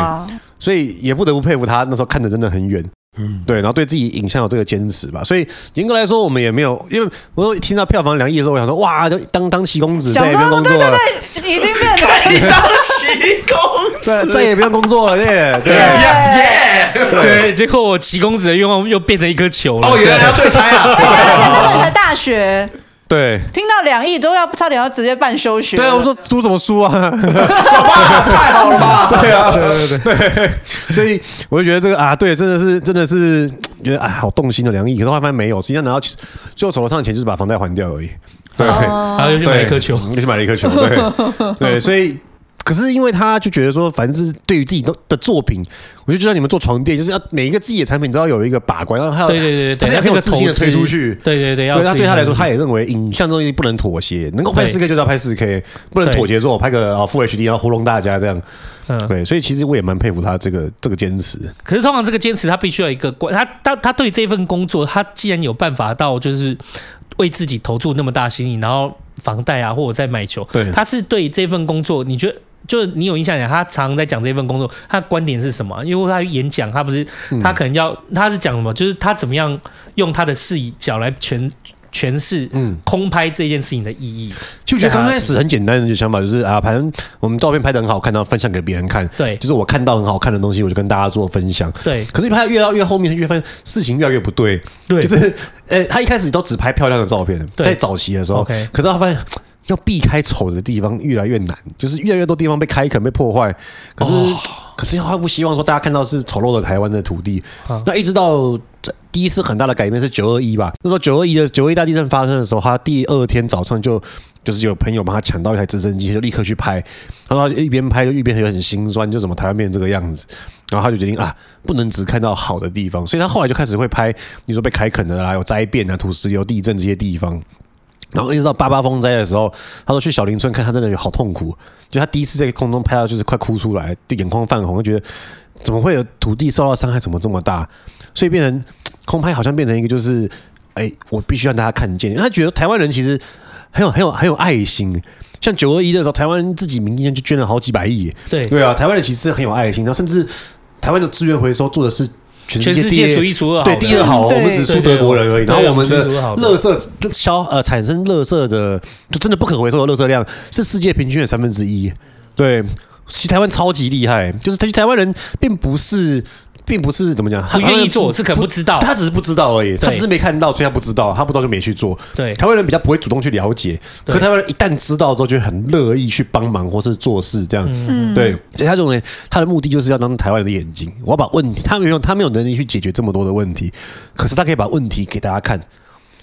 所以也不得不佩服他那时候看的真的很远。嗯，对，然后对自己影像有这个坚持吧，所以严格来说，我们也没有，因为我说听到票房两亿的时候，我想说，哇，就当当齐公子，再也不用工作了，对对对，已经变成当齐公子，再也不用工作了，耶，对，耶，对，结果我齐公子的愿望又变成一颗球了，哦，原来要对拆啊，而且才大学。对，听到两亿都要差点要直接办休学。对啊，我说读什么书啊？<laughs> 好吧，太好了吧？对啊，对对对对。所以我就觉得这个啊，对，真的是真的是觉得哎，好动心的两亿，可是后来发现没有，实际上拿到最后手头上的钱就是把房贷还掉而已。对，然后又去买一颗球，又去买了一颗球。对对，所以。可是因为他就觉得说，反正是对于自己的的作品，我就知道你们做床垫，就是要每一个自己的产品都要有一个把关，然后他要对对对对，他很有自信的推出去。对对对，对他对他来说，他也认为影像东西不能妥协，能够拍四 K 就要拍四 K，不能妥协说我拍个啊 Full HD 然后糊弄大家这样。嗯，对，所以其实我也蛮佩服他这个这个坚持。可是通常这个坚持，他必须要一个关，他他他对这份工作，他既然有办法到就是为自己投注那么大心意，然后房贷啊或者在买球，对，他是对这份工作，你觉得？就你有印象讲，他常常在讲这份工作，他的观点是什么？因为他演讲，他不是他可能要，他是讲什么？就是他怎么样用他的视角来诠诠释，嗯，空拍这件事情的意义。就觉得刚开始很简单的想法，就是啊，反正我们照片拍的很好看，然后分享给别人看。对，就是我看到很好看的东西，我就跟大家做分享。对，可是拍越到越后面，越发现事情越来越不对。对，就是呃，他一开始都只拍漂亮的照片，在早期的时候，可是他发现。要避开丑的地方越来越难，就是越来越多地方被开垦、被破坏。可是，哦、可是他不希望说大家看到是丑陋的台湾的土地。啊、那一直到第一次很大的改变是九二一吧？那时候九二一的九二一大地震发生的时候，他第二天早上就就是有朋友帮他抢到一台直升机，就立刻去拍。然后他一边拍就一边很很心酸，就怎么台湾变成这个样子。然后他就决定啊，不能只看到好的地方，所以他后来就开始会拍，你说被开垦的啦，有灾变啊、土石流、地震这些地方。然后一直到八八风灾的时候，他说去小林村看，他真的有好痛苦。就他第一次在空中拍到，就是快哭出来，就眼眶泛红，就觉得怎么会有土地受到伤害，怎么这么大？所以变成空拍，好像变成一个就是，哎，我必须让大家看见。他觉得台湾人其实很有很有很有爱心。像九二一的时候，台湾人自己民间就捐了好几百亿。对对啊，台湾人其实很有爱心，然后甚至台湾的资源回收做的是。全世界数一数二，对第二好，我们只输德国人而已。然后我们的垃圾消呃产生垃圾的，就真的不可回收的垃圾量是世界平均的三分之一。对，其实台湾超级厉害，就是台台湾人并不是。并不是怎么讲，不愿意做，是可能不知道，他只是不知道而已，他只是没看到，所以他不知道，他不知道就没去做。对，台湾人比较不会主动去了解，可台湾人一旦知道之后，就很乐意去帮忙或是做事这样。嗯，对，所以他认为他的目的就是要当台湾人的眼睛，我要把问题，他没有他没有能力去解决这么多的问题，可是他可以把问题给大家看。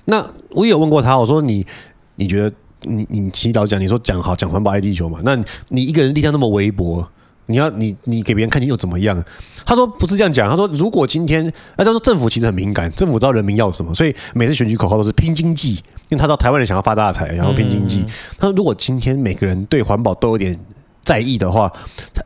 那我也有问过他，我说你你觉得你你祈祷讲，你说讲好讲环保爱地球嘛？那你一个人力量那么微薄。你要你你给别人看见又怎么样？他说不是这样讲。他说如果今天，那他说政府其实很敏感，政府知道人民要什么，所以每次选举口号都是拼经济，因为他知道台湾人想要发大财，然后拼经济。他说如果今天每个人对环保都有点在意的话，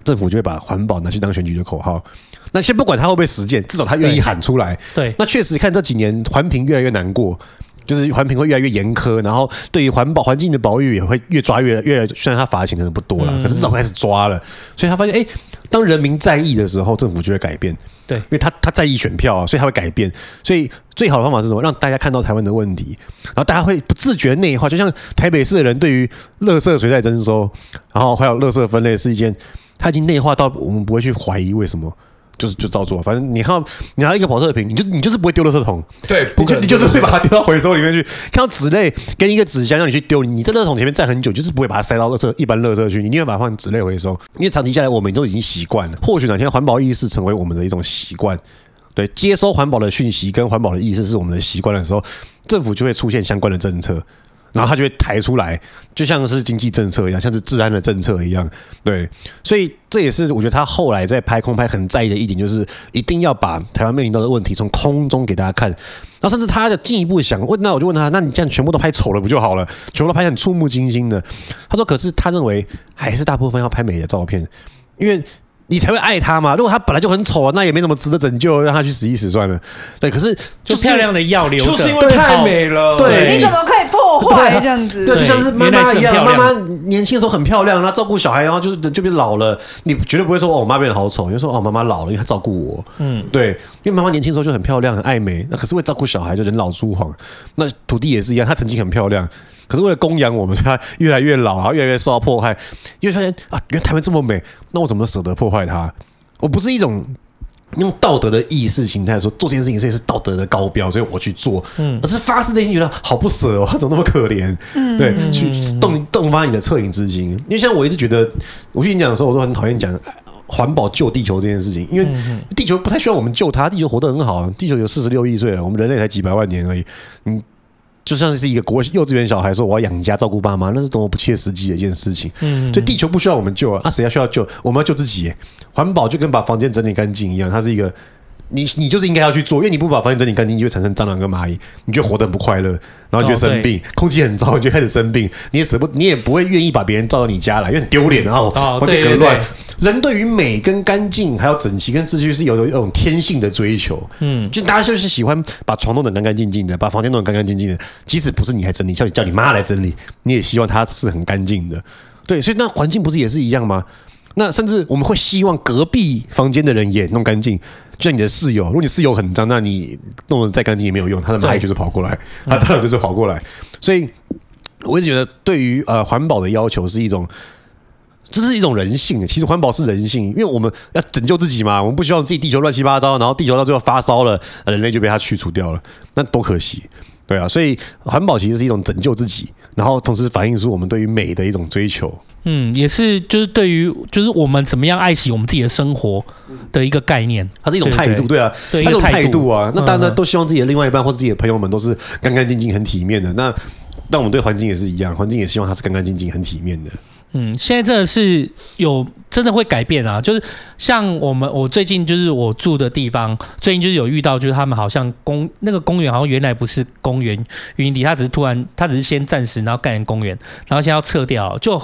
政府就会把环保拿去当选举的口号。那先不管他会不会实践，至少他愿意喊出来。对，那确实看这几年环评越来越难过。就是环评会越来越严苛，然后对于环保环境的保育也会越抓越越，虽然他罚的钱可能不多了，可是至少开始抓了，所以他发现，哎，当人民在意的时候，政府就会改变。对，因为他他在意选票啊，所以他会改变。所以最好的方法是什么？让大家看到台湾的问题，然后大家会不自觉内化，就像台北市的人对于垃圾谁在征收，然后还有垃圾分类是一件，他已经内化到我们不会去怀疑为什么。就是就照做，反正你看到你拿了一个宝特瓶，你就你就是不会丢垃圾桶，对，你就你就是会把它丢到回收里面去。看到纸类，给你一个纸箱让你去丢，你在垃圾桶前面站很久，就是不会把它塞到垃圾一般垃圾去，你宁愿把它放纸类回收，因为长期下来我们都已经习惯了。或许哪天环保意识成为我们的一种习惯，对，接收环保的讯息跟环保的意识是我们的习惯的时候，政府就会出现相关的政策。然后他就会抬出来，就像是经济政策一样，像是治安的政策一样，对，所以这也是我觉得他后来在拍空拍很在意的一点，就是一定要把台湾面临到的问题从空中给大家看。那甚至他的进一步想问，那我就问他，那你这样全部都拍丑了不就好了？全部都拍很触目惊心的。他说，可是他认为还是大部分要拍美的照片，因为。你才会爱他嘛。如果他本来就很丑啊，那也没什么值得拯救，让他去死一死算了。对，可是就漂亮的要留着，就是因为太美了。对，你怎么可以破坏这样子？对，就像是妈妈一样，妈妈年轻的时候很漂亮，然后照顾小孩，然后就就变老了，你绝对不会说哦，我妈变得好丑，你就说哦，妈妈老了，因为她照顾我。嗯，对，因为妈妈年轻的时候就很漂亮，很爱美，那可是会照顾小孩，就人老珠黄。那土地也是一样，她曾经很漂亮。可是为了供养我们，他越来越老，然后越来越受到迫害。因为发现啊，原来台湾这么美，那我怎么舍得破坏它？我不是一种用道德的意识形态说做这件事情，所以是道德的高标，所以我去做。嗯，而是发自内心觉得好不舍哦，他 <laughs> 怎么那么可怜？嗯，对，去动动发你的恻隐之心。因为像我一直觉得，我去演讲的时候，我都很讨厌讲环保救地球这件事情，因为地球不太需要我们救它，地球活得很好，地球有四十六亿岁了，我们人类才几百万年而已。嗯。就像是一个国幼稚园小孩说，我要养家照顾爸妈，那是多么不切实际的一件事情。嗯，所以地球不需要我们救啊，那谁要需要救？我们要救自己。环保就跟把房间整理干净一样，它是一个你你就是应该要去做，因为你不把房间整理干净，你就会产生蟑螂跟蚂蚁，你就活得很不快乐，然后你就生病，哦、空气很糟，你就开始生病，你也舍不，你也不会愿意把别人照到你家来，因为很丢脸，然后环境很乱。人对于美跟干净，还有整齐跟秩序是有有一种天性的追求，嗯，就大家就是喜欢把床弄得干干净净的，把房间弄得干干净净的，即使不是你来整理，叫你叫你妈来整理，你也希望它是很干净的，对，所以那环境不是也是一样吗？那甚至我们会希望隔壁房间的人也弄干净，就像你的室友，如果你室友很脏，那你弄得再干净也没有用，他的蚂蚁就是跑过来，他当然就是跑过来，所以我一直觉得对于呃环保的要求是一种。这是一种人性，其实环保是人性，因为我们要拯救自己嘛，我们不希望自己地球乱七八糟，然后地球到最后发烧了，人类就被它去除掉了，那多可惜，对啊，所以环保其实是一种拯救自己，然后同时反映出我们对于美的一种追求。嗯，也是就是对于就是我们怎么样爱惜我们自己的生活的一个概念，它是一种态度，对啊，对一种态度啊。那大家都希望自己的另外一半或者自己的朋友们都是干干净净、很体面的。那但我们对环境也是一样，环境也希望它是干干净净、很体面的。嗯，现在真的是有真的会改变啊！就是像我们，我最近就是我住的地方，最近就是有遇到，就是他们好像公那个公园好像原来不是公园云地，他只是突然他只是先暂时然后盖成公园，然后现在要撤掉就。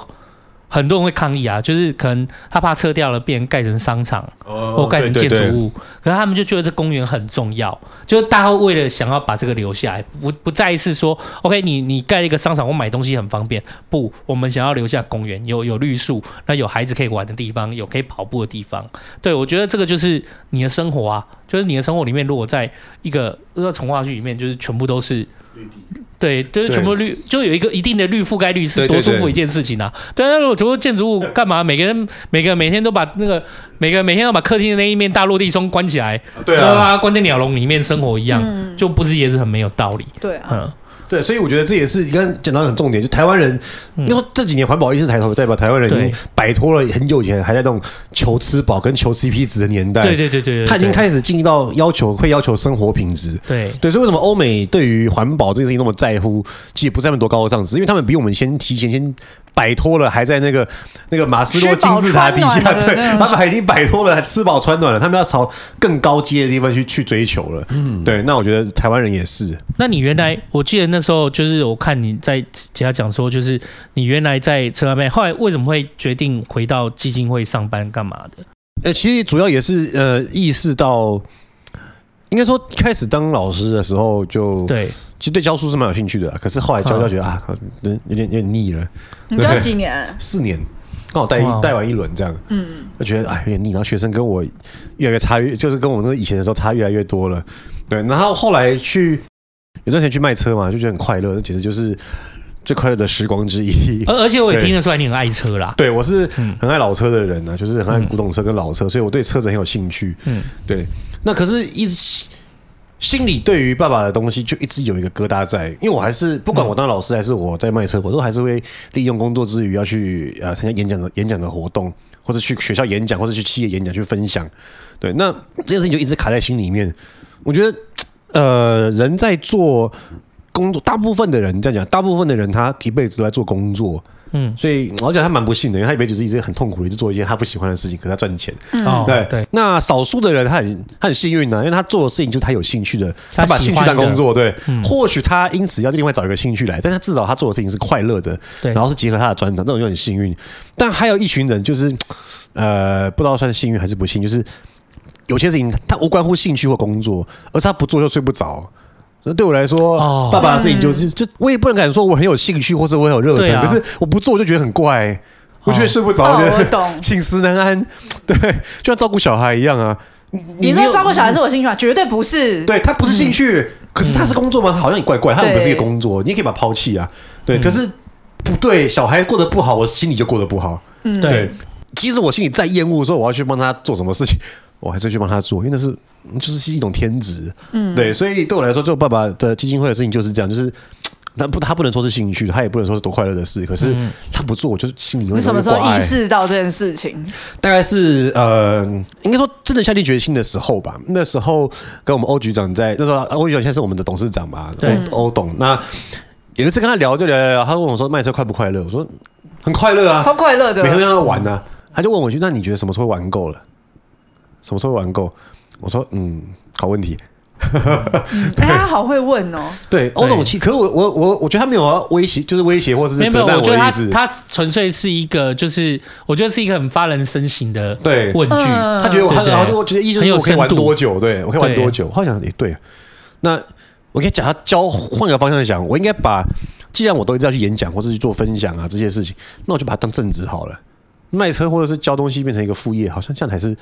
很多人会抗议啊，就是可能他怕撤掉了，变盖成商场或盖成建筑物，可是他们就觉得这公园很重要，就是大家为了想要把这个留下来，不不再一次说，OK，你你盖了一个商场，我买东西很方便，不，我们想要留下公园，有有绿树，那有孩子可以玩的地方，有可以跑步的地方，对，我觉得这个就是你的生活啊，就是你的生活里面，如果在一个一个童话剧里面，就是全部都是。对，就是全部绿，就有一个一定的绿覆盖率，是多舒服一件事情啊！对，那如果全部建筑物干嘛？每个人每个人每天都把那个每个人每天都把客厅的那一面大落地窗关起来，对啊，关在鸟笼里面生活一样，就不是也是很没有道理？对啊。嗯对，所以我觉得这也是你刚刚讲到很重点，就台湾人，因为这几年环保意识抬头，代表台湾人已经摆脱了很久以前还在那种求吃饱跟求 CP 值的年代。对对对对，他已经开始进入到要求会要求生活品质。对对，所以为什么欧美对于环保这件事情那么在乎？其实不是他们多高的上是，因为他们比我们先提前先。摆脱了，还在那个那个马斯洛金字塔底下，对，他们还已经摆脱了，还吃饱穿暖了，他们要朝更高阶的地方去去追求了。嗯，对，那我觉得台湾人也是。那你原来，我记得那时候就是我看你在其他讲说，就是你原来在车外后来为什么会决定回到基金会上班干嘛的？呃，其实主要也是呃意识到，应该说开始当老师的时候就对。其实对教书是蛮有兴趣的，可是后来教教觉得啊，有点有点有点腻了。你教几年？<laughs> 四年，刚好带带完一轮这样。嗯，我觉得哎有点腻，然后学生跟我越来越差越，就是跟我那个以前的时候差越来越多了。对，然后后来去有段时间去卖车嘛，就觉得很快乐，那简直就是最快乐的时光之一。而而且我也听得出来你很爱车啦。对，我是很爱老车的人呢，就是很爱古董车跟老车，所以我对车子很有兴趣。嗯，对。那可是一直。心里对于爸爸的东西就一直有一个疙瘩在，因为我还是不管我当老师还是我在卖车，我都还是会利用工作之余要去呃参加演讲的演讲的活动，或者去学校演讲，或者去企业演讲去分享。对，那这件事情就一直卡在心里面。我觉得，呃，人在做工作，大部分的人这样讲，大部分的人他一辈子都在做工作。嗯，所以我讲他蛮不幸的，因为他一辈子是一直很痛苦，一直做一件他不喜欢的事情，可是他赚钱。嗯，对对。那少数的人他很他很幸运呢，因为他做的事情就是他有兴趣的，他把兴趣当工作。对，或许他因此要另外找一个兴趣来，但他至少他做的事情是快乐的，对，然后是结合他的专长，这种就很幸运。但还有一群人就是，呃，不知道算幸运还是不幸，就是有些事情他无关乎兴趣或工作，而是他不做就睡不着。那对我来说，哦、爸爸的事情就是，就我也不能敢说我很有兴趣，或者我很有热忱，啊、可是我不做我就觉得很怪，哦、我觉得睡不着，哦、我觉得寝食难安，<laughs> 对，就像照顾小孩一样啊。你，你说照顾小孩是我兴趣吗？绝对不是，对他不是兴趣，嗯、可是他是工作吗？好像也怪怪，他又不是一个工作，你也可以把他抛弃啊。对，嗯、可是不对，小孩过得不好，我心里就过得不好。嗯，对，即使我心里再厌恶，说我要去帮他做什么事情。我还是去帮他做，因为那是就是是一种天职，嗯，对，所以对我来说，做爸爸的基金会的事情就是这样，就是 <tsk> 他不，他不能说是兴趣，他也不能说是多快乐的事，可是他不做，我就心里有点。你什么时候意识到这件事情？大概是呃，应该说真的下定决心的时候吧。那时候跟我们欧局长在那时候，欧局长现在是我们的董事长嘛，对，欧董。那有一次跟他聊，就聊聊聊，他问我说卖车快不快乐？我说很快乐啊，超快乐的，每天都在玩呢、啊。他就问我一句：那你觉得什么时候玩够了？什么时候玩够？我说，嗯，好问题。<laughs> 哎，他好会问哦。对，欧董，其可我我我我觉得他没有要威胁，就是威胁或者是责难我的意思。他纯粹是一个，就是我觉得是一个很发人深省的对问句。他觉得我，他然后就我觉得意思是我可以玩多久？对，我可以玩多久？好像也对。那我可以讲他教换个方向讲，我应该把既然我都一直要去演讲或者去做分享啊这些事情，那我就把它当正职好了。卖车或者是教东西变成一个副业，好像这样才是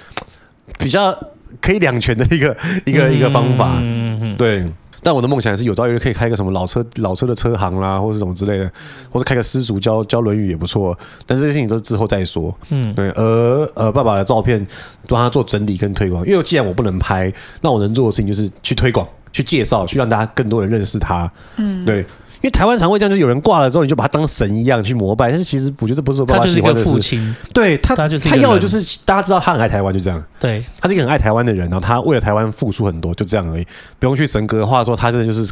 比较可以两全的一个一个一个方法。嗯对，但我的梦想是有朝一日可以开个什么老车老车的车行啦，或者什么之类的，或者开个私塾教教《论语》也不错。但是这些事情都是之后再说。嗯，对。而呃，爸爸的照片帮他做整理跟推广，因为既然我不能拍，那我能做的事情就是去推广、去介绍、去让大家更多人认识他。嗯，对。因为台湾常会这样，就是有人挂了之后，你就把他当神一样去膜拜。但是其实我觉得这不是我爸爸喜欢的事。对他，他，他要的就是大家知道他很爱台湾，就这样。对，他是一个很爱台湾的人，然后他为了台湾付出很多，就这样而已，不用去神格化说他真的就是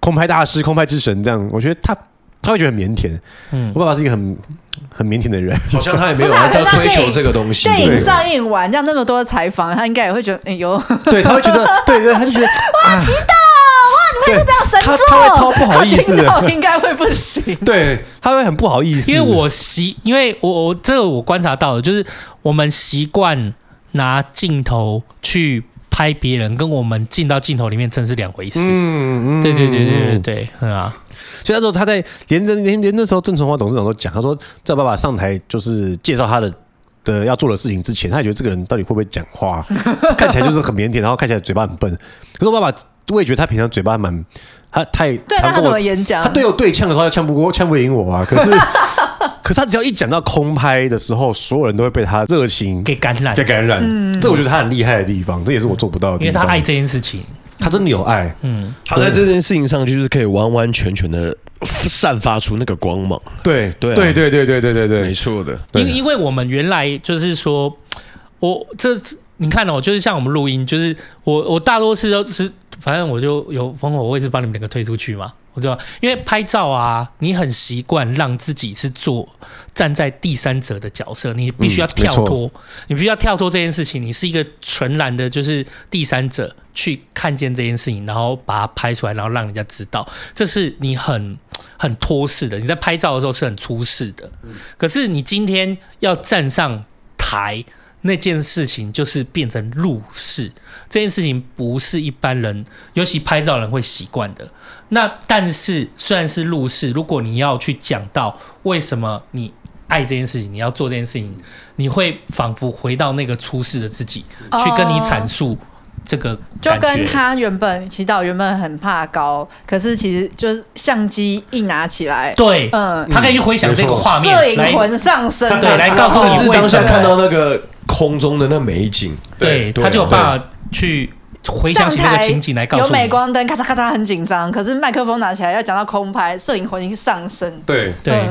空拍大师、空拍之神这样。我觉得他他会觉得很腼腆。嗯，我爸爸是一个很很腼腆的人，好像他也没有在追求这个东西。电影上映完这样那么多的采访，他应该也会觉得哎呦，对，他会觉得对对，他就觉得 <laughs> 哇，期待。他就这样神作，他他会超不好意思的，应该会不行。对，他会很不好意思，因为我习，因为我我这个我观察到的，就是我们习惯拿镜头去拍别人，跟我们进到镜头里面真是两回事。嗯嗯，对对对对对对，嗯啊。所以那时候他在连着连连那时候郑崇华董事长都讲，他说在爸爸上台就是介绍他的的要做的事情之前，他也觉得这个人到底会不会讲话，看起来就是很腼腆，然后看起来嘴巴很笨。可是我爸爸。我也觉得他平常嘴巴蛮他太对他怎么演讲？他队友对呛的时候他呛不过呛不赢我啊可是 <laughs> 可是他只要一讲到空拍的时候所有人都会被他热情给感染。给感染。这我觉得他很厉害的地方这也是我做不到的因为他爱这件事情。他真的有爱。嗯。他在这件事情上就是可以完完全全的散发出那个光芒。对。对对对对对对对对没错的。因因为我们原来就是说我这你看哦就是像我们录音就是我我大多数都是反正我就有风火，我也是把你们两个推出去嘛。我知道，因为拍照啊，你很习惯让自己是做站在第三者的角色，你必须要跳脱，嗯、你必须要跳脱这件事情。你是一个纯然的，就是第三者去看见这件事情，然后把它拍出来，然后让人家知道，这是你很很脱式的。你在拍照的时候是很出世的，可是你今天要站上台。那件事情就是变成入世，这件事情不是一般人，尤其拍照人会习惯的。那但是虽然是入世，如果你要去讲到为什么你爱这件事情，你要做这件事情，你会仿佛回到那个出世的自己，去跟你阐述这个。就跟他原本祈祷原本很怕高，可是其实就是相机一拿起来，对，嗯，他可以去回想这个画面，摄影魂上身，对，来告诉你为什么看到那个。空中的那美景，对，他就有办法去回想起那个情景来告诉。有镁光灯，咔嚓咔嚓，很紧张。可是麦克风拿起来要讲到空拍，摄影魂已经上升。对对，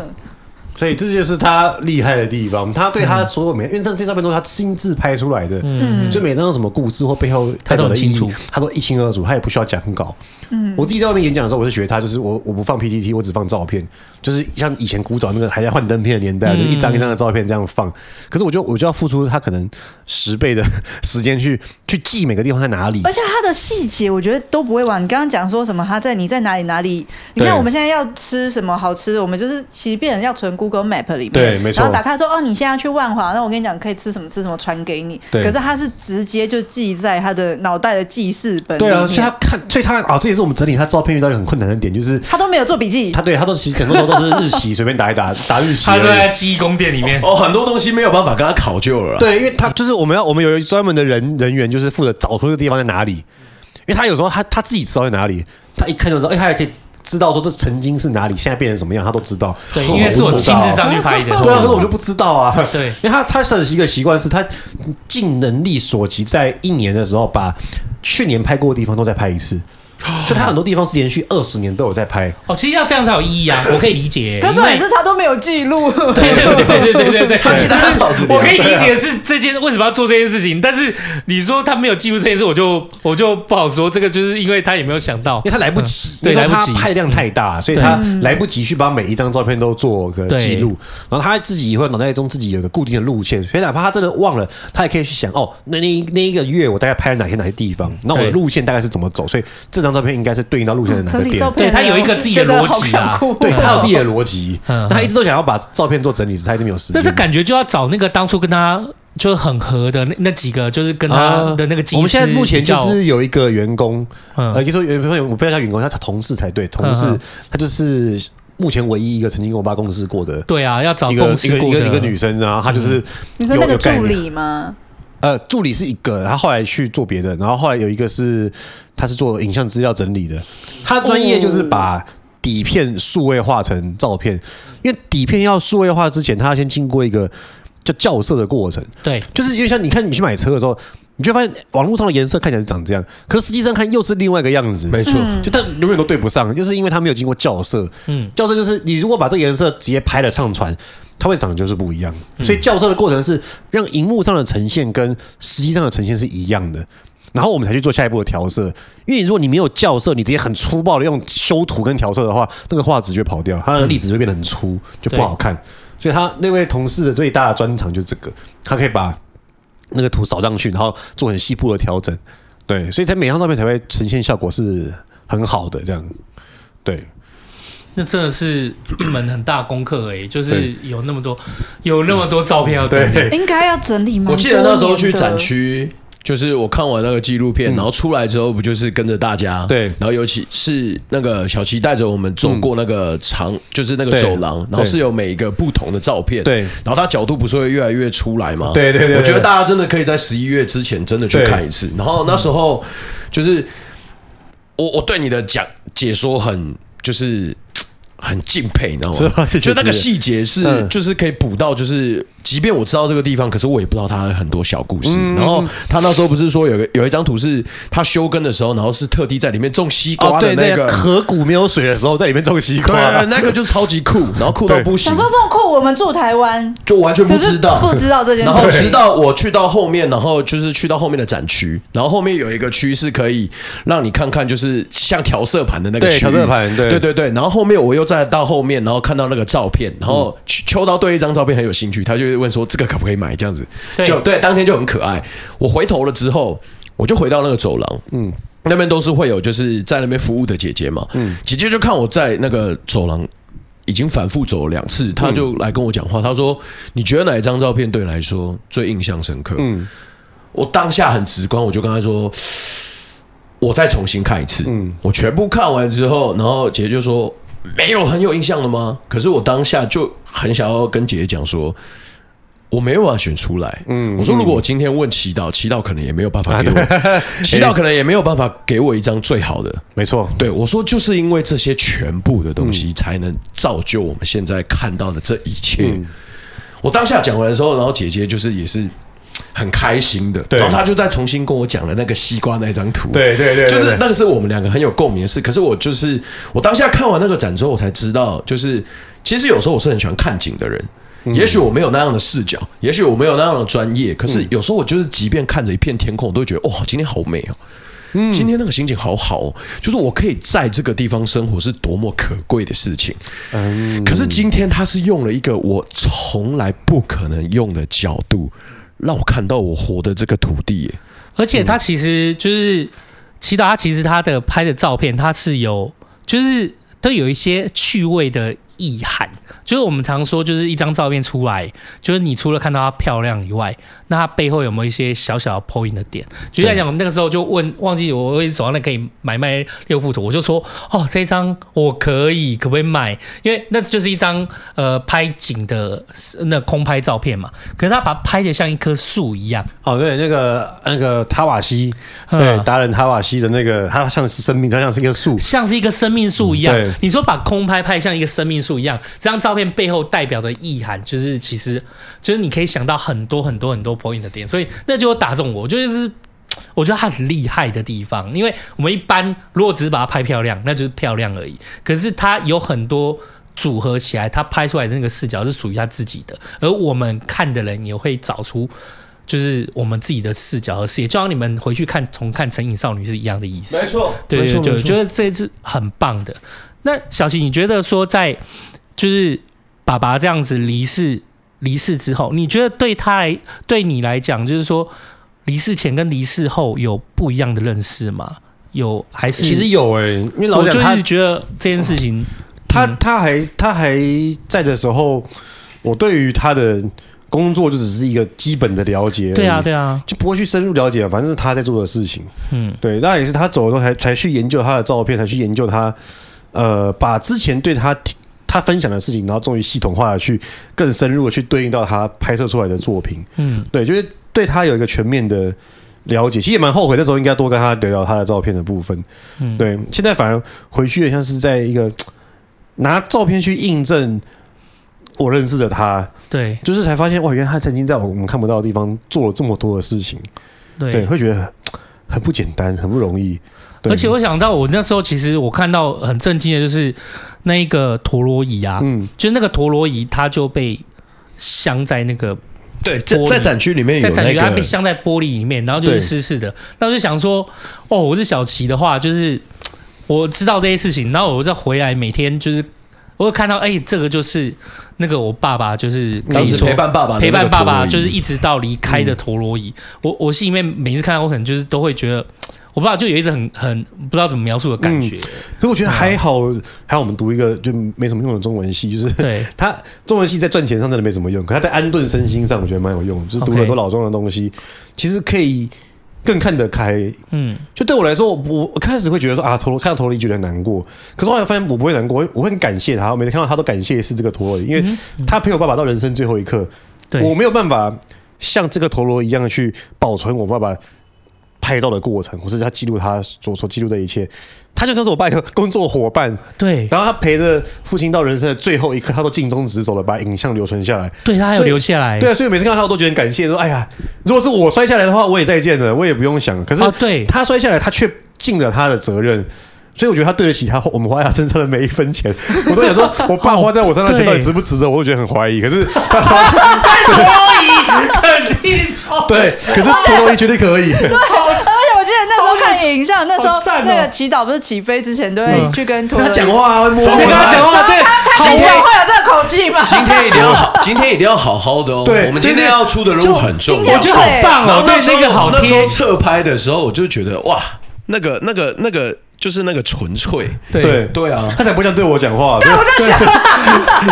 所以这就是他厉害的地方。他对他所有每，因为这些照片都是他亲自拍出来的，嗯，就每张有什么故事或背后代表的意义，他都一清二楚，他也不需要讲稿。嗯，我自己在外面演讲的时候，我是学他，就是我我不放 PPT，我只放照片，就是像以前古早那个还在幻灯片的年代，就一张一张的照片这样放。可是我就我就要付出他可能十倍的时间去去记每个地方在哪里，而且他的细节我觉得都不会忘。你刚刚讲说什么他在你在哪里哪里？你看我们现在要吃什么好吃的，我们就是其实变成要存 Google Map 里面，对，没错。然后打开说哦，你现在要去万华，那我跟你讲可以吃什么吃什么，传给你。对。可是他是直接就记在他的脑袋的记事本。对啊，所以他看，所以他啊，这也是我们整理他照片遇到一个很困难的点，就是他都没有做笔记。他对他都其实很多时候都是日期随便打一打，打日期。他都在记忆宫殿里面哦，很多东西没有办法跟他考究了。对，因为他就是我们要我们有一专门的人人员，就是负责找出这个地方在哪里。因为他有时候他他自己知道在哪里，他一看就知道，哎，他也可以。知道说这曾经是哪里，现在变成什么样，他都知道。对，因为是我亲自上去拍的。对啊，可是我就不知道啊。对，因为他他的一个习惯是他尽能力所及，在一年的时候把去年拍过的地方都再拍一次。所以他很多地方是连续二十年都有在拍。哦，其实要这样才有意义啊，我可以理解。<laughs> 可重点是他都没有记录，对对对对对对对，<laughs> 他其他我可以理解是这件为什么要做这件事情，但是你说他没有记录这件事，我就我就不好说。这个就是因为他也没有想到，因为他来不及，对，来不及，拍量太大，所以他来不及去把每一张照片都做个记录。然后他自己也会脑袋中自己有个固定的路线，所以哪怕他真的忘了，他也可以去想哦，那那那一个月我大概拍了哪些哪些地方，那我的路线大概是怎么走，所以这张照片应该是对应到。路线的哪个点？对，他有一个自己的逻辑啊，对，他有自己的逻辑。<laughs> 他一直都想要把照片做整理，他一直没有时间。那这感觉就要找那个当初跟他就很合的那那几个，就是跟他的那个。我们现在目前就是有一个员工，呃，就说员工，我不要叫员工，他他同事才对，同事，他就是目前唯一一个曾经跟我爸共事过的。对啊，要找一个一个一个一个女生，然后他就是你说那个助理吗？呃，助理是一个，他后来去做别的，然后后来有一个是，他是做影像资料整理的，他专业就是把底片数位化成照片，因为底片要数位化之前，他要先经过一个叫校色的过程。对，就是因为像你看你去买车的时候，你就发现网络上的颜色看起来是长这样，可是实际上看又是另外一个样子。没错，就但永远都对不上，就是因为他没有经过校色。嗯，校色就是你如果把这个颜色直接拍了上传。它会长得就是不一样，所以校色的过程是让荧幕上的呈现跟实际上的呈现是一样的，然后我们才去做下一步的调色。因为如果你没有校色，你直接很粗暴的用修图跟调色的话，那个画质就会跑掉，它的粒子会变得很粗，就不好看。所以他那位同事的最大的专长就是这个，他可以把那个图扫上去，然后做很细部的调整。对，所以在每张照片才会呈现效果是很好的，这样对。那真的是一门很大功课哎，就是有那么多有那么多照片要整理，应该要整理吗？我记得那时候去展区，就是我看完那个纪录片，然后出来之后，不就是跟着大家对，然后尤其是那个小齐带着我们走过那个长，就是那个走廊，然后是有每一个不同的照片，对，然后它角度不是会越来越出来吗？对对对，我觉得大家真的可以在十一月之前真的去看一次，然后那时候就是我我对你的讲解说很就是。很敬佩，你知道吗？就那个细节是，就是可以补到，就是。即便我知道这个地方，可是我也不知道它很多小故事。嗯、然后他那时候不是说有个有一张图是他休耕的时候，然后是特地在里面种西瓜的那个河谷没有水的时候，在里面种西瓜，对，那个就超级酷，然后酷到不行。想说这么酷，我们住台湾就完全不知道，不知道这件事。然后直到我去到后面，然后就是去到后面的展区，然后后面有一个区是可以让你看看，就是像调色盘的那个区，调色盘，对对对对。然后后面我又再到后面，然后看到那个照片，然后秋刀对一张照片很有兴趣，他就问说这个可不可以。可以买这样子，就对，当天就很可爱。我回头了之后，我就回到那个走廊，嗯，那边都是会有就是在那边服务的姐姐嘛，嗯，姐姐就看我在那个走廊已经反复走了两次，她就来跟我讲话，她说：“你觉得哪一张照片对你来说最印象深刻？”嗯，我当下很直观，我就跟她说：“我再重新看一次。”嗯，我全部看完之后，然后姐姐就说：“没有很有印象了吗？”可是我当下就很想要跟姐姐讲说。我没有办法选出来。嗯，我说如果我今天问祈祷，祈祷可能也没有办法给我，<laughs> 祈祷可能也没有办法给我一张最好的。没错，对我说，就是因为这些全部的东西，才能造就我们现在看到的这一切。我当下讲完的时候，然后姐姐就是也是很开心的。然后他就再重新跟我讲了那个西瓜那张图。对对对，就是那个是我们两个很有共鸣的事。可是我就是我当下看完那个展之后，我才知道，就是其实有时候我是很喜欢看景的人。也许我没有那样的视角，也许我没有那样的专业，可是有时候我就是即便看着一片天空，我都会觉得哇，今天好美哦。嗯，今天那个心情好好哦，就是我可以在这个地方生活是多么可贵的事情。嗯，可是今天他是用了一个我从来不可能用的角度，让我看到我活的这个土地耶。而且他其实就是祈祷，他其实他的拍的照片，他是有就是都有一些趣味的意涵。就是我们常说，就是一张照片出来，就是你除了看到她漂亮以外，那它背后有没有一些小小的 point 的点？就在讲那个时候就问，忘记我会走到那可以买卖六幅图，我就说哦，这一张我可以，可不可以买？因为那就是一张呃拍景的那空拍照片嘛。可是他把它拍的像一棵树一样。哦，对，那个那个塔瓦西，对，达人塔瓦西的那个，它像是生命，它像是一棵树，像是一个生命树一样。嗯、你说把空拍拍像一个生命树一样，这张照片。背后代表的意涵，就是其实就是你可以想到很多很多很多 point 的点，所以那就打中我，就是 <tsk> 我觉得他很厉害的地方。因为我们一般如果只是把它拍漂亮，那就是漂亮而已。可是他有很多组合起来，他拍出来的那个视角是属于他自己的，而我们看的人也会找出就是我们自己的视角和视野，就像你们回去看重看《成瘾少女》是一样的意思。没错，对对对，我觉得这一次很棒的。那小齐，你觉得说在就是。爸爸这样子离世，离世之后，你觉得对他来，对你来讲，就是说离世前跟离世后有不一样的认识吗？有还是？其实有哎、欸，因为老蒋他是觉得这件事情，他他还他还在的时候，我对于他的工作就只是一个基本的了解，对啊对啊，就不会去深入了解，反正是他在做的事情，嗯，对，那也是他走的时候才才去研究他的照片，才去研究他，呃，把之前对他。他分享的事情，然后终于系统化的去更深入的去对应到他拍摄出来的作品。嗯，对，就是对他有一个全面的了解。其实也蛮后悔那时候应该多跟他聊聊他的照片的部分。嗯，对，现在反而回去像是在一个拿照片去印证我认识的他。对，就是才发现哇，原来他曾经在我们看不到的地方做了这么多的事情。对，对，会觉得很不简单，很不容易。而且我想到，我那时候其实我看到很震惊的，就是那一个陀螺仪啊，嗯，就是那个陀螺仪，它就被镶在那个对，在在展区里面有、那个，在展区它被镶在玻璃里面，然后就是湿湿的。那我就想说，哦，我是小齐的话，就是我知道这些事情，然后我再回来，每天就是我会看到，哎、欸，这个就是那个我爸爸，就是当时陪伴爸爸，陪伴爸爸，就是一直到离开的陀螺仪。我我心里面每次看到，我可能就是都会觉得。我不知道，就有一种很很不知道怎么描述的感觉。可、嗯、是我觉得还好，还好我们读一个就没什么用的中文系，就是对 <laughs> 他中文系在赚钱上真的没什么用，可他在安顿身心上我觉得蛮有用，就是读很多老庄的东西，其实可以更看得开。嗯，就对我来说，我我开始会觉得说啊，陀螺看到陀螺仪觉得很难过，可是后来发现我不会难过，我会很感谢他，我每次看到他都感谢是这个陀螺仪，因为他陪我爸爸到人生最后一刻，对我没有办法像这个陀螺一样去保存我爸爸。拍照的过程，或是他记录他所所记录的一切，他就像是我爸一个工作伙伴。对，然后他陪着父亲到人生的最后一刻，他都尽忠职守的把影像留存下来。对，他还有留下来。对，所以每次看到他，我都觉得很感谢。说，哎呀，如果是我摔下来的话，我也再见了，我也不用想。可是，对他摔下来，他却尽了他的责任。所以我觉得他对得起他我们花在他身上的每一分钱，我都想说，<laughs> 我爸花在我身上的钱到底值不值得？我都觉得很怀疑。可是，他花陀螺仪肯定对，可是陀螺仪绝对可以。对，而且我记得那时候看影像，那时候那个祈祷不是起飞之前都会去跟陀螺仪讲话，会跟他讲话，对，他他讲会有这个口气吗？今天一定要好，<laughs> 今天一定要好好的哦。对，我们今天要出的任务很重要，我觉得好棒哦。对，那个好贴。那时候侧拍的时候，我就觉得哇，那个、那个、那个。就是那个纯粹，对对啊，他才不会这样对我讲话。对，我就想，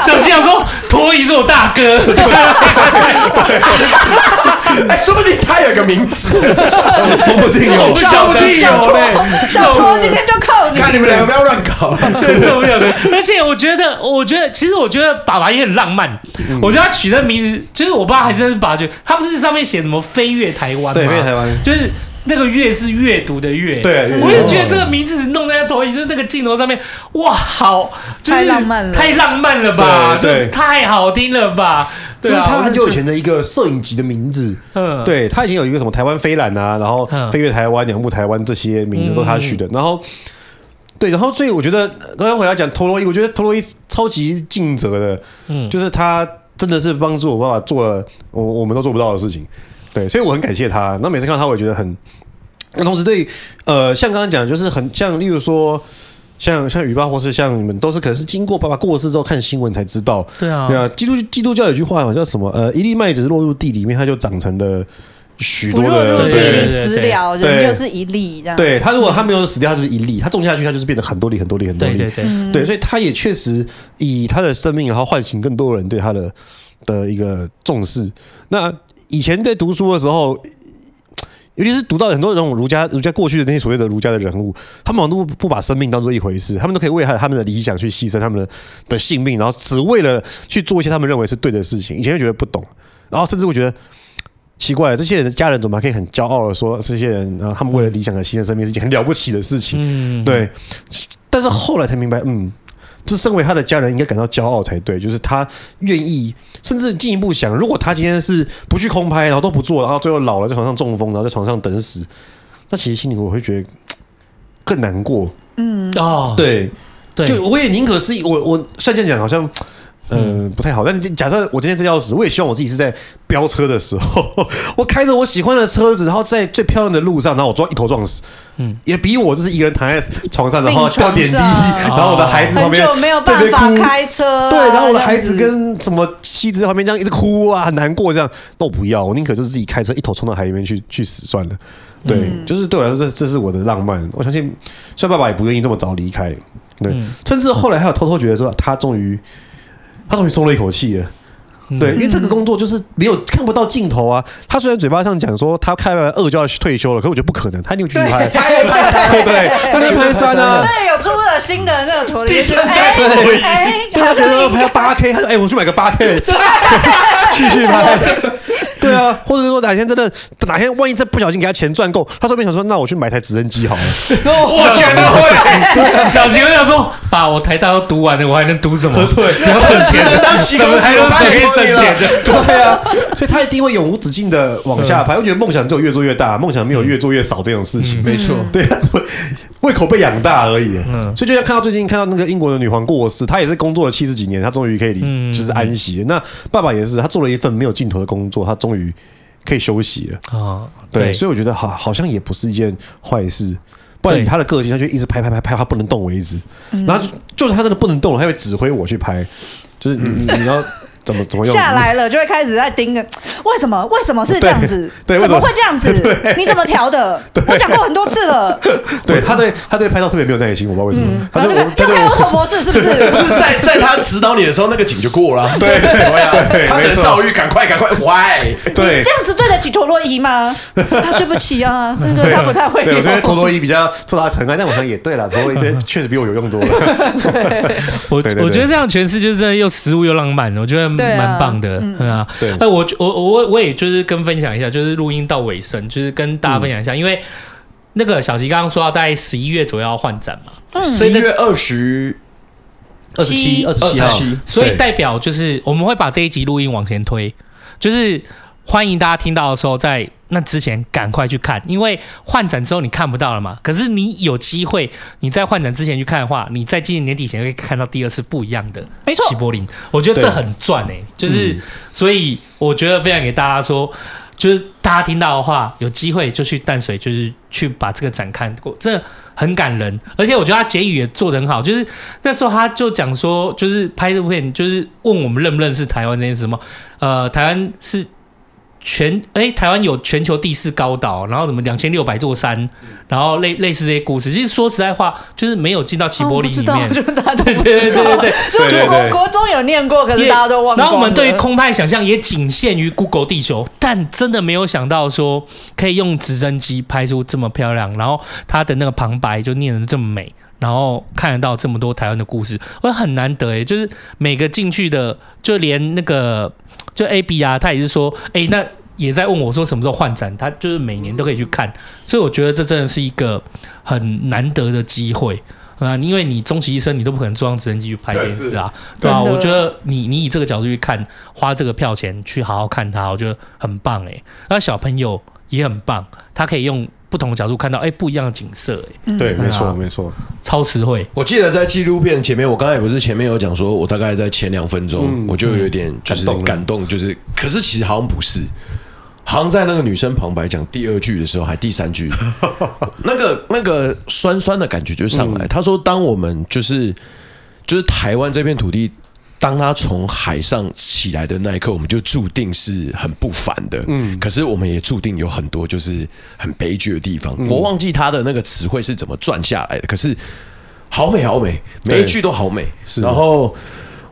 小心想说，陀螺仪是我大哥。对，<laughs> 哎，说不定他有个名字，说不定有，说不定有嘞。小托今天就靠你，看你们两个不要乱搞，受不了的。<laughs> 而且我觉得，我觉得，其实我觉得爸爸也很浪漫。我觉得他取的名字，就是我爸还真是把，就他不是上面写什么飞越台湾吗？对，飞越台湾，就是。那个阅是阅读的阅，对，我也觉得这个名字弄在他头里，就是那个镜头上面，哇，好，就是、太浪漫了，太浪漫了吧，对，就太好听了吧，就是他很久以前的一个摄影集的名字。嗯，对他以前有一个什么台湾飞览啊，然后飞越台湾、仰慕台湾这些名字都是他取的。然后，对，然后所以我觉得刚刚我要讲陀螺仪，我觉得陀螺仪超级尽责的，嗯，就是他真的是帮助我爸爸做了我我们都做不到的事情。对，所以我很感谢他。那每次看到他，我也觉得很。那同时对，呃，像刚刚讲，就是很像，例如说。像像雨爸或是像你们都是可能是经过爸爸过世之后看新闻才知道，对啊，对啊。基督基督教有句话嘛，叫什么？呃，一粒麦子落入地里面，它就长成了许多的。不落入地里死了，人就是一粒这样。对，他如果他没有死掉，他就是一粒；他种下去，他就是变得很多粒、很多粒、很多粒。对对对，对，所以他也确实以他的生命，然后唤醒更多人对他的的一个重视。那以前在读书的时候。尤其是读到很多那种儒家、儒家过去的那些所谓的儒家的人物，他们都不把生命当做一回事，他们都可以为他他们的理想去牺牲他们的的性命，然后只为了去做一些他们认为是对的事情。以前就觉得不懂，然后甚至会觉得奇怪，这些人的家人怎么还可以很骄傲的说，这些人啊，他们为了理想而牺牲生命是一件很了不起的事情。对，但是后来才明白，嗯。就身为他的家人，应该感到骄傲才对。就是他愿意，甚至进一步想，如果他今天是不去空拍，然后都不做，然后最后老了在床上中风，然后在床上等死，那其实心里我会觉得更难过。嗯，哦，对，对，就我也宁可是我我算这样讲，好像。嗯，不太好。但是假设我今天真要死，我也希望我自己是在飙车的时候，<laughs> 我开着我喜欢的车子，然后在最漂亮的路上，然后我撞一头撞死。嗯，也比我就是一个人躺在床上，然后吊点滴，<laughs> 然后我的孩子旁边没有办法开车，对，然后我的孩子跟什么妻子在旁边这样一直哭啊，很难过这样。那我不要，我宁可就是自己开车一头冲到海里面去去死算了。对，就是对我来说，这这是我的浪漫。我相信，虽然爸爸也不愿意这么早离开，对，甚至后来还有偷偷觉得说，他终于。他终于松了一口气了，对，因为这个工作就是没有看不到尽头啊。他虽然嘴巴上讲说他开完二就要退休了，可我觉得不可能，他一定继续拍，拍拍三，对，他就拍三啊。对，有出了新的那个陀螺仪，对，他可能要拍八 K，他说：“哎，我去买个八 K，继续 <laughs> 拍。” <laughs> 对啊，或者说哪天真的哪天万一再不小心给他钱赚够，他说不定想说，那我去买台直升机好了。<laughs> 我觉得会。<laughs> 小齐我想说，把我台大都读完了，我还能读什么？对，你要省钱的，什么还能可以省钱的？对啊，所以他一定会永无止境的往下拍。我觉得梦想只有越做越大，梦想没有越做越少这种事情。没错，对啊，胃口被养大而已。嗯，所以就像看到最近看到那个英国的女皇过世，她也是工作了七十几年，她终于可以离，就是安息。那爸爸也是，他做了一份没有尽头的工作，他终于可以休息了。啊，对，所以我觉得好，好像也不是一件坏事。不然以他的个性，他就一直拍拍拍拍，他不能动为止。然后就是他真的不能动了，他会指挥我去拍，就是你你要。怎么怎么下来了，就会开始在盯着，为什么 <tsk> 为什么是这样子？<laughs> 怎么会这样子？<laughs> 你怎么调的？<laughs> 我讲过很多次了。对，他对他对拍照特别没有耐心，我不知道为什么。他说：“要开无头模式是不是？”不是在在他指导你的时候，那个景就过了。对对对，他只能教育，赶快赶快，喂！对，这样子对得起陀螺仪吗？对不起啊，那个他不太会。对，我觉得陀螺仪比较受他疼爱，但我想也对了，陀螺仪确实比我有用多了。我我觉得这样诠释就是真的又实物又浪漫，我觉得。对啊，蛮棒的，对啊。对，哎，我我我我也就是跟分享一下，就是录音到尾声，就是跟大家分享一下，因为那个小齐刚刚说到大概十一月左右要换展嘛，十一月二十、二十七、二十七号，所以代表就是我们会把这一集录音往前推，就是欢迎大家听到的时候在。那之前赶快去看，因为换展之后你看不到了嘛。可是你有机会，你在换展之前去看的话，你在今年年底前可以看到第二次不一样的没错齐柏林。我觉得这很赚诶、欸，就是、嗯、所以我觉得分享给大家说，就是大家听到的话，有机会就去淡水，就是去把这个展看过，这很感人。而且我觉得他结语也做得很好，就是那时候他就讲说，就是拍这部片，就是问我们认不认识台湾这件事嘛。呃，台湾是。全哎，台湾有全球第四高岛，然后什么两千六百座山，然后类类似这些故事。其实说实在话，就是没有进到齐柏林里面。对对对对对对，<laughs> 就国国中有念过，可是大家都忘了。然后我们对于空拍想象也仅限于 Google 地球，但真的没有想到说可以用直升机拍出这么漂亮，然后它的那个旁白就念得这么美，然后看得到这么多台湾的故事，我很难得诶，就是每个进去的，就连那个。就 A B 啊，他也是说，哎、欸，那也在问我说什么时候换展，他就是每年都可以去看，所以我觉得这真的是一个很难得的机会。啊，因为你终其一生你都不可能坐上直升机去拍电视啊，对，对啊，我觉得你你以这个角度去看，花这个票钱去好好看它，我觉得很棒哎。那小朋友也很棒，他可以用不同的角度看到哎不一样的景色哎。对，没错没错，超实惠。我记得在纪录片前面，我刚才也不是前面有讲说，我大概在前两分钟、嗯、我就有点就是感动，就是可是其实好像不是。好像在那个女生旁白讲第二句的时候，还第三句，<laughs> 那个那个酸酸的感觉就上来。他说：“当我们就是就是台湾这片土地，当他从海上起来的那一刻，我们就注定是很不凡的。嗯，可是我们也注定有很多就是很悲剧的地方。我忘记他的那个词汇是怎么转下来的，可是好美好美，每一句都好美。是，然后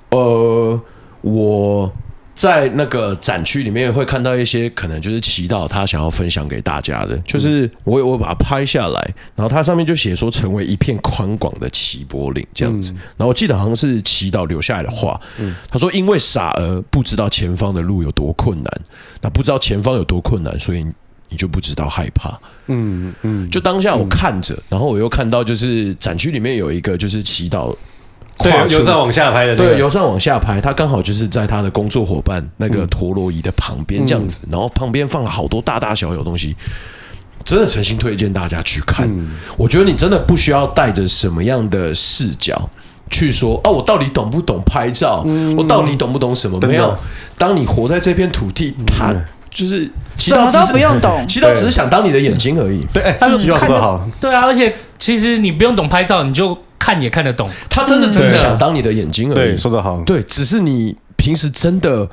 呃，我。”在那个展区里面会看到一些可能就是祈祷他想要分享给大家的，就是我我把它拍下来，然后它上面就写说成为一片宽广的齐柏林这样子，然后我记得好像是祈祷留下来的话，他说因为傻儿不知道前方的路有多困难，那不知道前方有多困难，所以你就不知道害怕，嗯嗯，就当下我看着，然后我又看到就是展区里面有一个就是祈祷。对，由上往下拍的，对，由上往下拍，他刚好就是在他的工作伙伴那个陀螺仪的旁边这样子，然后旁边放了好多大大小小东西，真的诚心推荐大家去看。我觉得你真的不需要带着什么样的视角去说啊，我到底懂不懂拍照？我到底懂不懂什么？没有，当你活在这片土地，他就是什么都不用懂，<laughs> 其实只是想当你的眼睛而已。对，他就看得好，对啊，而且其实你不用懂拍照，你就。看也看得懂，他真的只是想当你的眼睛而已。对，说得好。对，只是你平时真的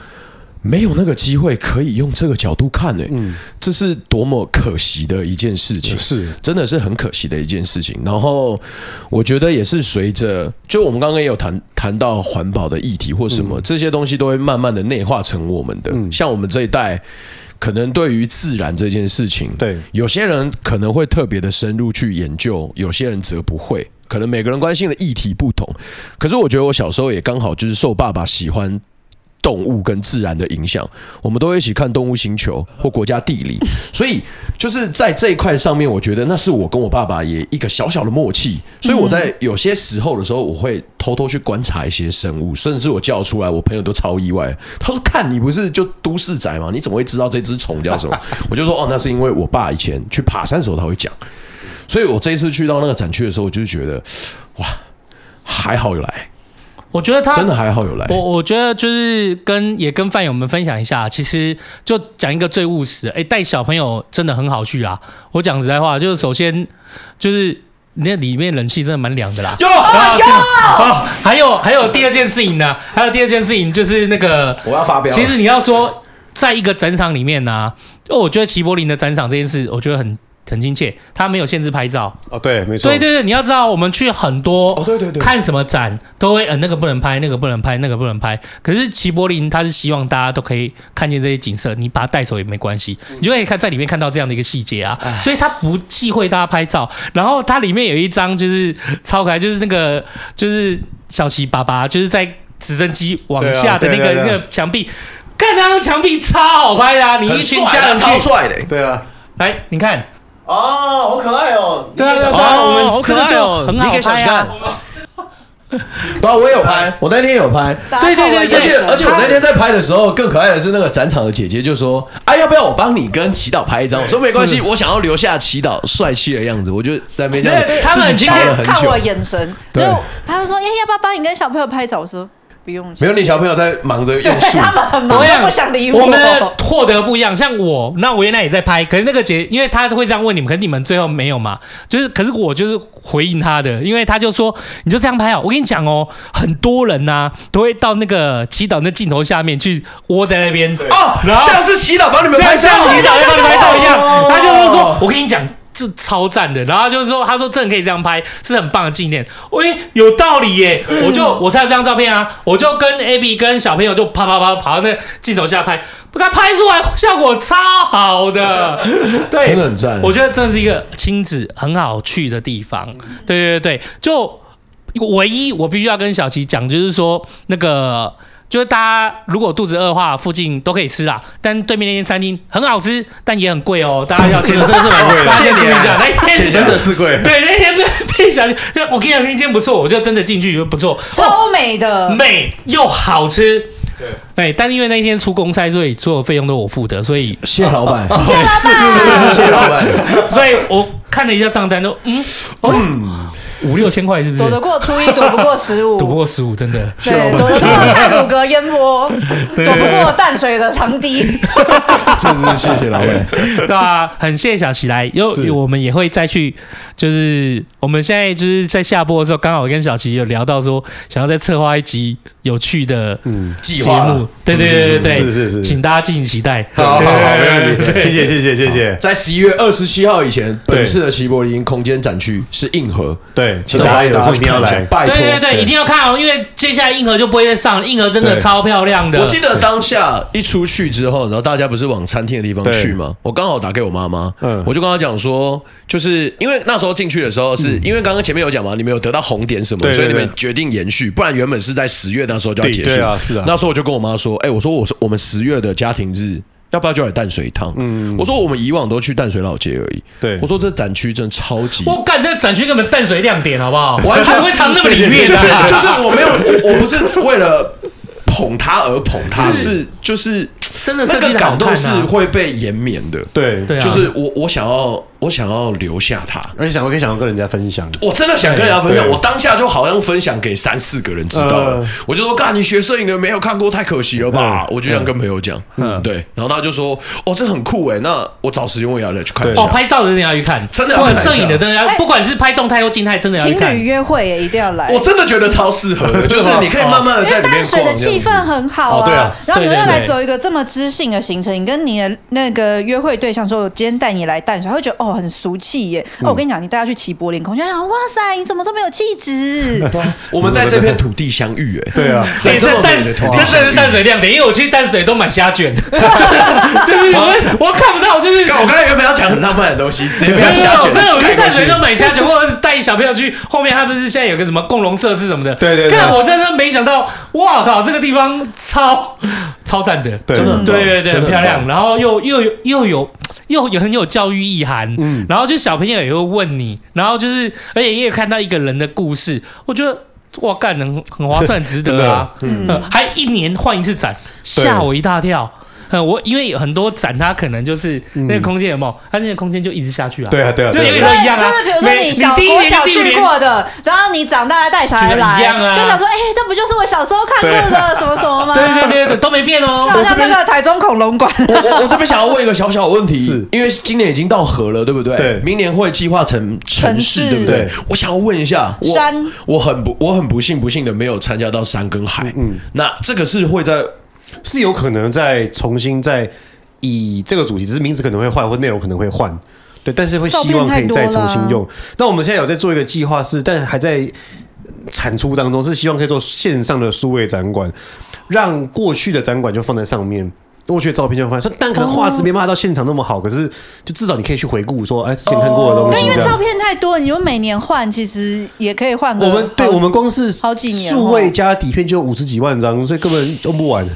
没有那个机会可以用这个角度看诶。嗯，这是多么可惜的一件事情，是，真的是很可惜的一件事情。然后我觉得也是随着，就我们刚刚也有谈谈到环保的议题或什么，这些东西都会慢慢的内化成我们的。像我们这一代，可能对于自然这件事情，对有些人可能会特别的深入去研究，有些人则不会。可能每个人关心的议题不同，可是我觉得我小时候也刚好就是受爸爸喜欢动物跟自然的影响，我们都一起看《动物星球》或《国家地理》，所以就是在这一块上面，我觉得那是我跟我爸爸也一个小小的默契。所以我在有些时候的时候，我会偷偷去观察一些生物，甚至我叫出来，我朋友都超意外。他说：“看你不是就都市仔吗？你怎么会知道这只虫叫什么？”我就说：“哦，那是因为我爸以前去爬山的时候他会讲。”所以，我这一次去到那个展区的时候，我就觉得，哇，还好有来。我觉得他真的还好有来。我我觉得就是跟也跟饭友们分享一下，其实就讲一个最务实的，哎，带小朋友真的很好去啊。我讲实在话，就是首先就是那里面冷气真的蛮凉的啦。有有。<laughs> 还有还有第二件事情呢，还有第二件事情就是那个我要发表。其实你要说在一个展场里面呢、啊，就我觉得齐柏林的展场这件事，我觉得很。很亲切，他没有限制拍照哦，对，没错，对对对，你要知道，我们去很多哦，对对对，看什么展都会，呃，那个不能拍，那个不能拍，那个不能拍。可是齐柏林他是希望大家都可以看见这些景色，你把它带走也没关系，你就可以看在里面看到这样的一个细节啊。所以他不忌讳大家拍照，然后它里面有一张就是超可爱，就是那个就是小齐爸爸就是在直升机往下的那个那个墙壁，看那张墙壁超好拍的啊！你一群家人超帅的，对啊，来你看。哦，好可爱哦！对啊，我们好可爱哦，很好拍啊。对啊，我也有拍，我那天有拍。对对对，而且而且我那天在拍的时候，更可爱的是那个展场的姐姐就说：“哎，要不要我帮你跟祈祷拍一张？”我说：“没关系，我想要留下祈祷帅气的样子。”我就在那边自己拍了很久。看我眼神，就他就说：“哎，要不要帮你跟小朋友拍照？”我说。不用，没有你小朋友在忙着用树，他们很忙，不想理我。我们获得不一样，像我，那我原来也在拍，可是那个姐，因为他会这样问你们，可是你们最后没有嘛？就是，可是我就是回应他的，因为他就说，你就这样拍啊！我跟你讲哦，很多人呐都会到那个祈祷那镜头下面去窝在那边哦，然后像是祈祷帮你们拍照，像祈祷帮你们拍照一样。他就是说，我跟你讲。这超赞的，然后就是说，他说真的可以这样拍，是很棒的纪念。喂，有道理耶！我就我才有这张照片啊，我就跟 Abby 跟小朋友就啪啪啪跑到那镜头下拍，不，他拍出来效果超好的，对，<laughs> 真的很赞。我觉得这是一个亲子很好去的地方。对对对，就唯一我必须要跟小琪讲，就是说那个。就是大家如果肚子饿的话，附近都可以吃啦。但对面那间餐厅很好吃，但也很贵哦。大家要记得，真的是蛮贵的。<laughs> 大家注意一下，<laughs> 那天真的是贵。对，那天对小七，我跟你讲，那间不错，我就真的进去不错，超美的，美又好吃。对，哎，但因为那一天出公差，所以所有费用都我付的，所以谢老板，谢老板，谢老板，所以我看了一下账单，都嗯嗯。五六千块是不是？躲得过初一，躲不过十五，躲不过十五，真的。对，躲得过太鲁阁烟波，<laughs> 躲不过淡水的长堤。<laughs> 真是谢谢老板，<laughs> 对啊？很谢谢小齐来，因为我们也会再去，就是我们现在就是在下播的时候，刚好跟小齐有聊到说，想要再策划一集有趣的嗯节目。对对对对对，是是是，请大家敬请期待。好，好，没问题。谢谢谢谢谢谢。在十一月二十七号以前，本次的齐柏林空间展区是硬核，对。请大家有空一定要来，拜托，对对对，一定要看哦，因为接下来硬核就不会再上了，硬核真的超漂亮的。我记得当下一出去之后，然后大家不是往餐厅的地方去吗？我刚好打给我妈妈，嗯，我就跟她讲说，就是因为那时候进去的时候，是因为刚刚前面有讲嘛，你们有得到红点什么，所以你们决定延续，不然原本是在十月那时候就要结束，啊，是啊。那时候我就跟我妈说，哎，我说我说我们十月的家庭日。要不要就来淡水一趟？嗯，我说我们以往都去淡水老街而已。对，我说这展区真的超级，我干这展区根本淡水亮点，好不好？完全不会藏那么里面，就是 <laughs> 就是我没有，我我不是为了捧他而捧他，是就是真的那个感动是会被延绵的。对，就是我我想要。我想要留下他，而且想我可以想要跟人家分享。我真的想跟人家分享，我当下就好像分享给三四个人知道了。我就说：“干，你学摄影的没有看过，太可惜了吧？”我就这样跟朋友讲。嗯，对。然后他就说：“哦，这很酷哎，那我找时间我也要来去看一下。”哦，拍照的人要去看，真的。不管摄影的，真的要，不管是拍动态或静态，真的要去看。情侣约会也一定要来。我真的觉得超适合的，<laughs> 就是你可以慢慢的在里面逛。淡水的气氛很好啊。对啊。然后你又来走一个这么知性的行程，你跟你的那个约会对象说：“我今天带你来淡水。”他会觉得哦，很俗气。哦，我跟你讲，你带他去齐柏林空间，想哇塞，你怎么这么有气质？我们在这片土地相遇，哎，对啊，在这么美的土地，这是淡水亮点，因为我去淡水都买虾卷，<laughs> 就是我我看不到，就是。我刚才原本要讲很浪漫的东西，直接买虾卷，真的，我去淡水都买虾卷，或者带小朋友去，后面他不是现在有个什么共融设施什么的，对对，看我真的没想到，哇靠，这个地方超超赞的，真的，对对对，很漂亮，然后又又有又有。又有很有教育意涵，嗯，然后就小朋友也会问你，然后就是，而且你也看到一个人的故事，我觉得哇，干能很划算，值得啊，嗯，还一年换一次展，吓我一大跳。我因为有很多展，它可能就是那个空间有没有？它那个空间就一直下去啊。对啊，对啊，就有点一样啊。就是比如说你小我小去过的，然后你长大带小孩来，一样啊，就想说，哎，这不就是我小时候看过的什么什么吗？<laughs> 对对对，都没变哦。<laughs> 好像那个台中恐龙馆。我我我这边想要问一个小小的问题，是因为今年已经到河了，对不对？对。明年会计划成城市，对不对？我想要问一下，山，我很不，我很不幸不幸的没有参加到山跟海。嗯。那这个是会在，是有可能再重新再。以这个主题，只是名字可能会换，或内容可能会换，对，但是会希望可以再重新用。那我们现在有在做一个计划，是，但还在产出当中，是希望可以做线上的数位展馆，让过去的展馆就放在上面，过去的照片就放。但可能画质没办法到现场那么好，可是就至少你可以去回顾，说，哎，之前看过的东西。因为照片太多，你就每年换，其实也可以换。我们对我们光是好几年数位加底片就五十几万张，所以根本用不完。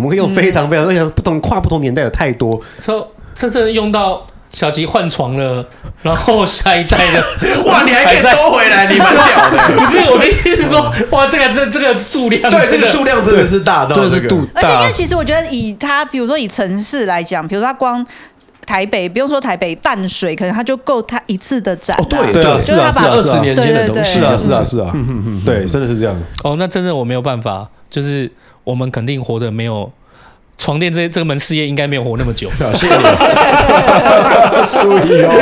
我们可以用非常非常，而且不同跨不同年代有太多。说这这用到小琪换床了，然后下一代的 <laughs> 哇，你还可以收回来，你蛮屌的。<laughs> 不是我的意思是说，哇，这个这这个数量，对，这个数量真的是大到这个度。而且因为其实我觉得，以它比如说以城市来讲，比如说它光台北，不用说台北淡水，可能它就够它一次的展。哦对对，是啊，是二十年前的东西，是啊是啊是啊，嗯嗯嗯，对，真的是这样。哦，那真的我没有办法，就是。我们肯定活得没有床垫这这门事业应该没有活那么久。<laughs> 谢谢你。所以哦，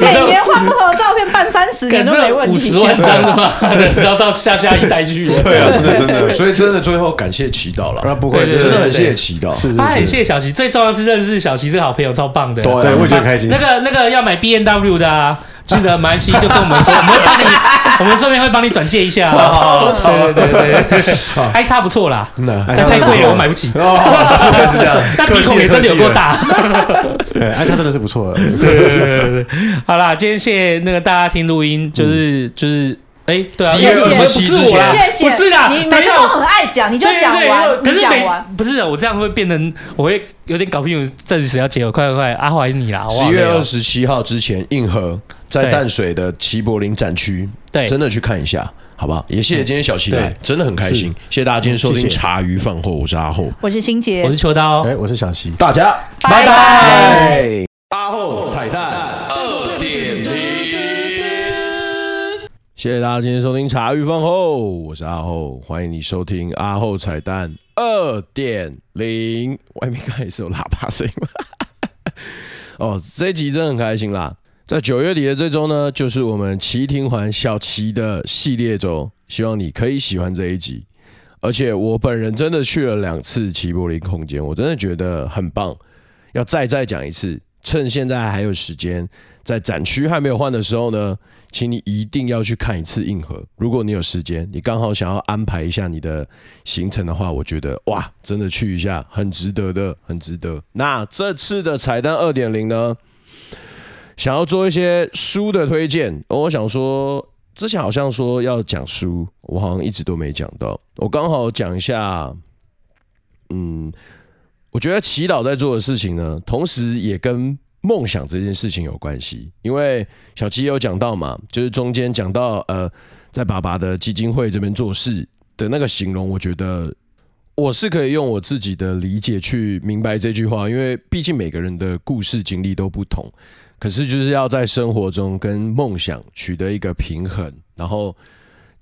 每年换不同的照片办三十年都没问题。五十万张的嘛，然后到下下一代去了。对啊，真的真的。所以真的最后感谢祈祷了。那，不会，真的很谢谢祈祷。他很谢谢小齐，最重要是认识小齐这个好朋友，超棒的。对，我也觉得开心。那个那个要买 B N W 的啊。记得蛮西就跟我们说，我们会帮你，<laughs> 我们顺便会帮你转介一下。对对对对，i 叉 <laughs> 不错啦，但太贵了，我买不起。哦，是这样。但鼻孔也真的有够大。<laughs> 对，i 叉真的是不错的。对对对对，好啦，今天谢谢那个大家听录音，就是就是哎，对啊，十一月二十七之前，谢谢，不是啦，你每次都很爱讲，你就讲完，可是讲完，不是我这样会变成，我会有点搞不清楚，这是谁要结合？快快快，阿华你啦！十一月二十七号之前，硬核在淡水的齐柏林展区，对，真的去看一下，好不好？也谢谢今天小齐来，真的很开心，谢谢大家今天收听茶余饭后，我是阿厚，我是欣杰，我是秋刀，哎，我是小齐，大家拜拜。阿厚彩蛋。谢谢大家今天收听茶余饭后，我是阿厚，欢迎你收听阿厚彩蛋二点零。<laughs> 外面刚才是有喇叭声音吗？<laughs> 哦，这一集真的很开心啦！在九月底的这周呢，就是我们齐听环小齐的系列周，希望你可以喜欢这一集。而且我本人真的去了两次齐柏林空间，我真的觉得很棒，要再再讲一次。趁现在还有时间，在展区还没有换的时候呢，请你一定要去看一次硬核。如果你有时间，你刚好想要安排一下你的行程的话，我觉得哇，真的去一下，很值得的，很值得。那这次的彩蛋二点零呢，想要做一些书的推荐。我想说，之前好像说要讲书，我好像一直都没讲到。我刚好讲一下，嗯。我觉得祈祷在做的事情呢，同时也跟梦想这件事情有关系。因为小七有讲到嘛，就是中间讲到呃，在爸爸的基金会这边做事的那个形容，我觉得我是可以用我自己的理解去明白这句话。因为毕竟每个人的故事经历都不同，可是就是要在生活中跟梦想取得一个平衡，然后。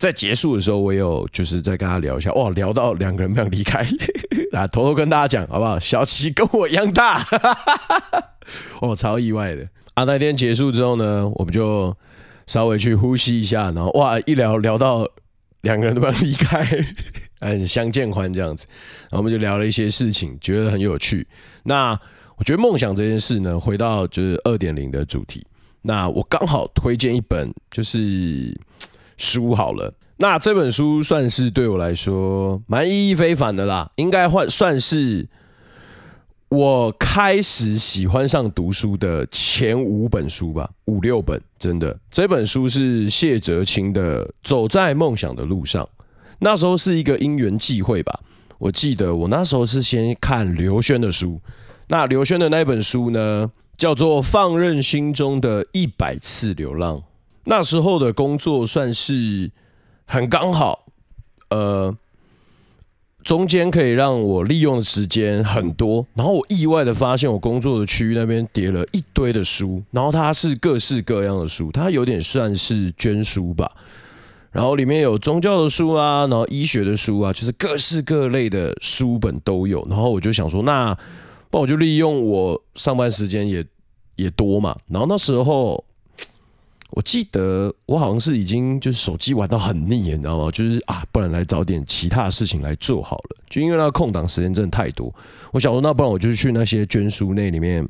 在结束的时候，我有就是再跟他聊一下，哇，聊到两个人不想离开，<laughs> 啊，偷偷跟大家讲好不好？小齐跟我一样大，<laughs> 哦，超意外的啊！那天结束之后呢，我们就稍微去呼吸一下，然后哇，一聊聊到两个人都不想离开，<laughs> 很相见欢这样子，然后我们就聊了一些事情，觉得很有趣。那我觉得梦想这件事呢，回到就是二点零的主题，那我刚好推荐一本就是。书好了，那这本书算是对我来说蛮意义非凡的啦，应该换算是我开始喜欢上读书的前五本书吧，五六本，真的。这本书是谢哲青的《走在梦想的路上》，那时候是一个因缘际会吧，我记得我那时候是先看刘轩的书，那刘轩的那本书呢，叫做《放任心中的一百次流浪》。那时候的工作算是很刚好，呃，中间可以让我利用的时间很多。然后我意外的发现，我工作的区域那边叠了一堆的书，然后它是各式各样的书，它有点算是捐书吧。然后里面有宗教的书啊，然后医学的书啊，就是各式各类的书本都有。然后我就想说，那那我就利用我上班时间也也多嘛。然后那时候。我记得我好像是已经就是手机玩到很腻，你知道吗？就是啊，不然来找点其他的事情来做好了。就因为那个空档时间真的太多，我想说，那不然我就去那些捐书那里面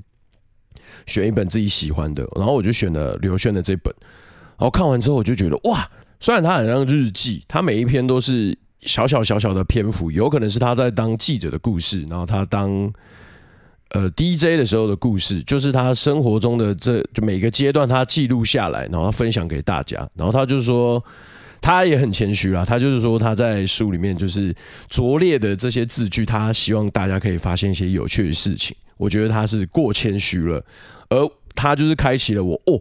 选一本自己喜欢的，然后我就选了刘轩的这本。然后看完之后，我就觉得哇，虽然它很像日记，它每一篇都是小小小小的篇幅，有可能是他在当记者的故事，然后他当。呃，DJ 的时候的故事，就是他生活中的这就每个阶段他记录下来，然后分享给大家。然后他就是说，他也很谦虚啦，他就是说他在书里面就是拙劣的这些字句，他希望大家可以发现一些有趣的事情。我觉得他是过谦虚了，而他就是开启了我哦，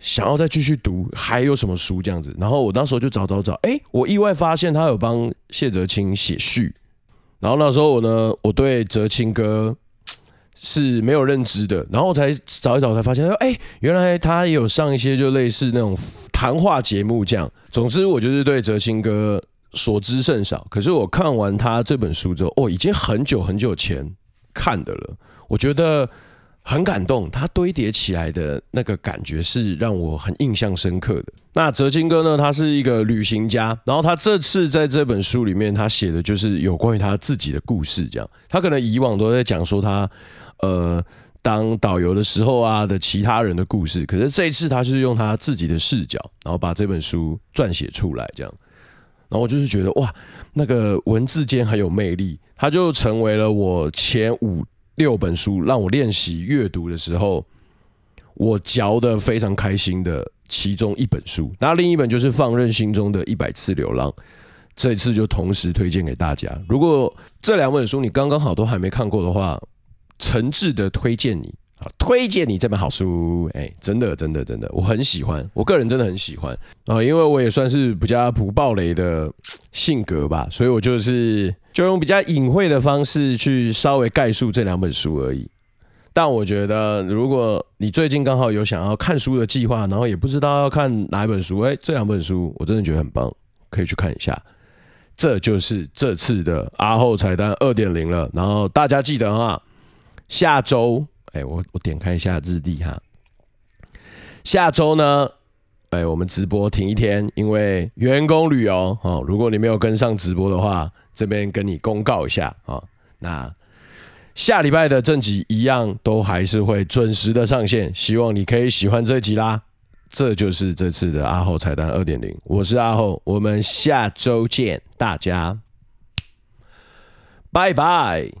想要再继续读还有什么书这样子。然后我那时候就找找找，哎，我意外发现他有帮谢哲青写序。然后那时候我呢，我对哲青哥。是没有认知的，然后才找一找，才发现说，哎，原来他也有上一些就类似那种谈话节目这样。总之，我就是对哲青哥所知甚少。可是我看完他这本书之后，哦，已经很久很久前看的了，我觉得很感动。他堆叠起来的那个感觉是让我很印象深刻的。那哲青哥呢，他是一个旅行家，然后他这次在这本书里面，他写的就是有关于他自己的故事，这样。他可能以往都在讲说他。呃，当导游的时候啊的其他人的故事，可是这一次他是用他自己的视角，然后把这本书撰写出来，这样，然后我就是觉得哇，那个文字间很有魅力，他就成为了我前五六本书让我练习阅读的时候，我嚼得非常开心的其中一本书，那另一本就是放任心中的一百次流浪。这次就同时推荐给大家。如果这两本书你刚刚好都还没看过的话，诚挚的推荐你啊，推荐你这本好书。哎，真的真的真的，我很喜欢，我个人真的很喜欢啊，因为我也算是比较不爆雷的性格吧，所以我就是就用比较隐晦的方式去稍微概述这两本书而已。但我觉得，如果你最近刚好有想要看书的计划，然后也不知道要看哪一本书，哎，这两本书我真的觉得很棒，可以去看一下。这就是这次的阿后彩蛋二点零了。然后大家记得哈，下周，哎，我我点开一下日历哈，下周呢，哎，我们直播停一天，因为员工旅游哦。如果你没有跟上直播的话，这边跟你公告一下啊，那。下礼拜的正集一样都还是会准时的上线，希望你可以喜欢这集啦。这就是这次的阿后彩蛋二点零，我是阿后，我们下周见，大家拜拜。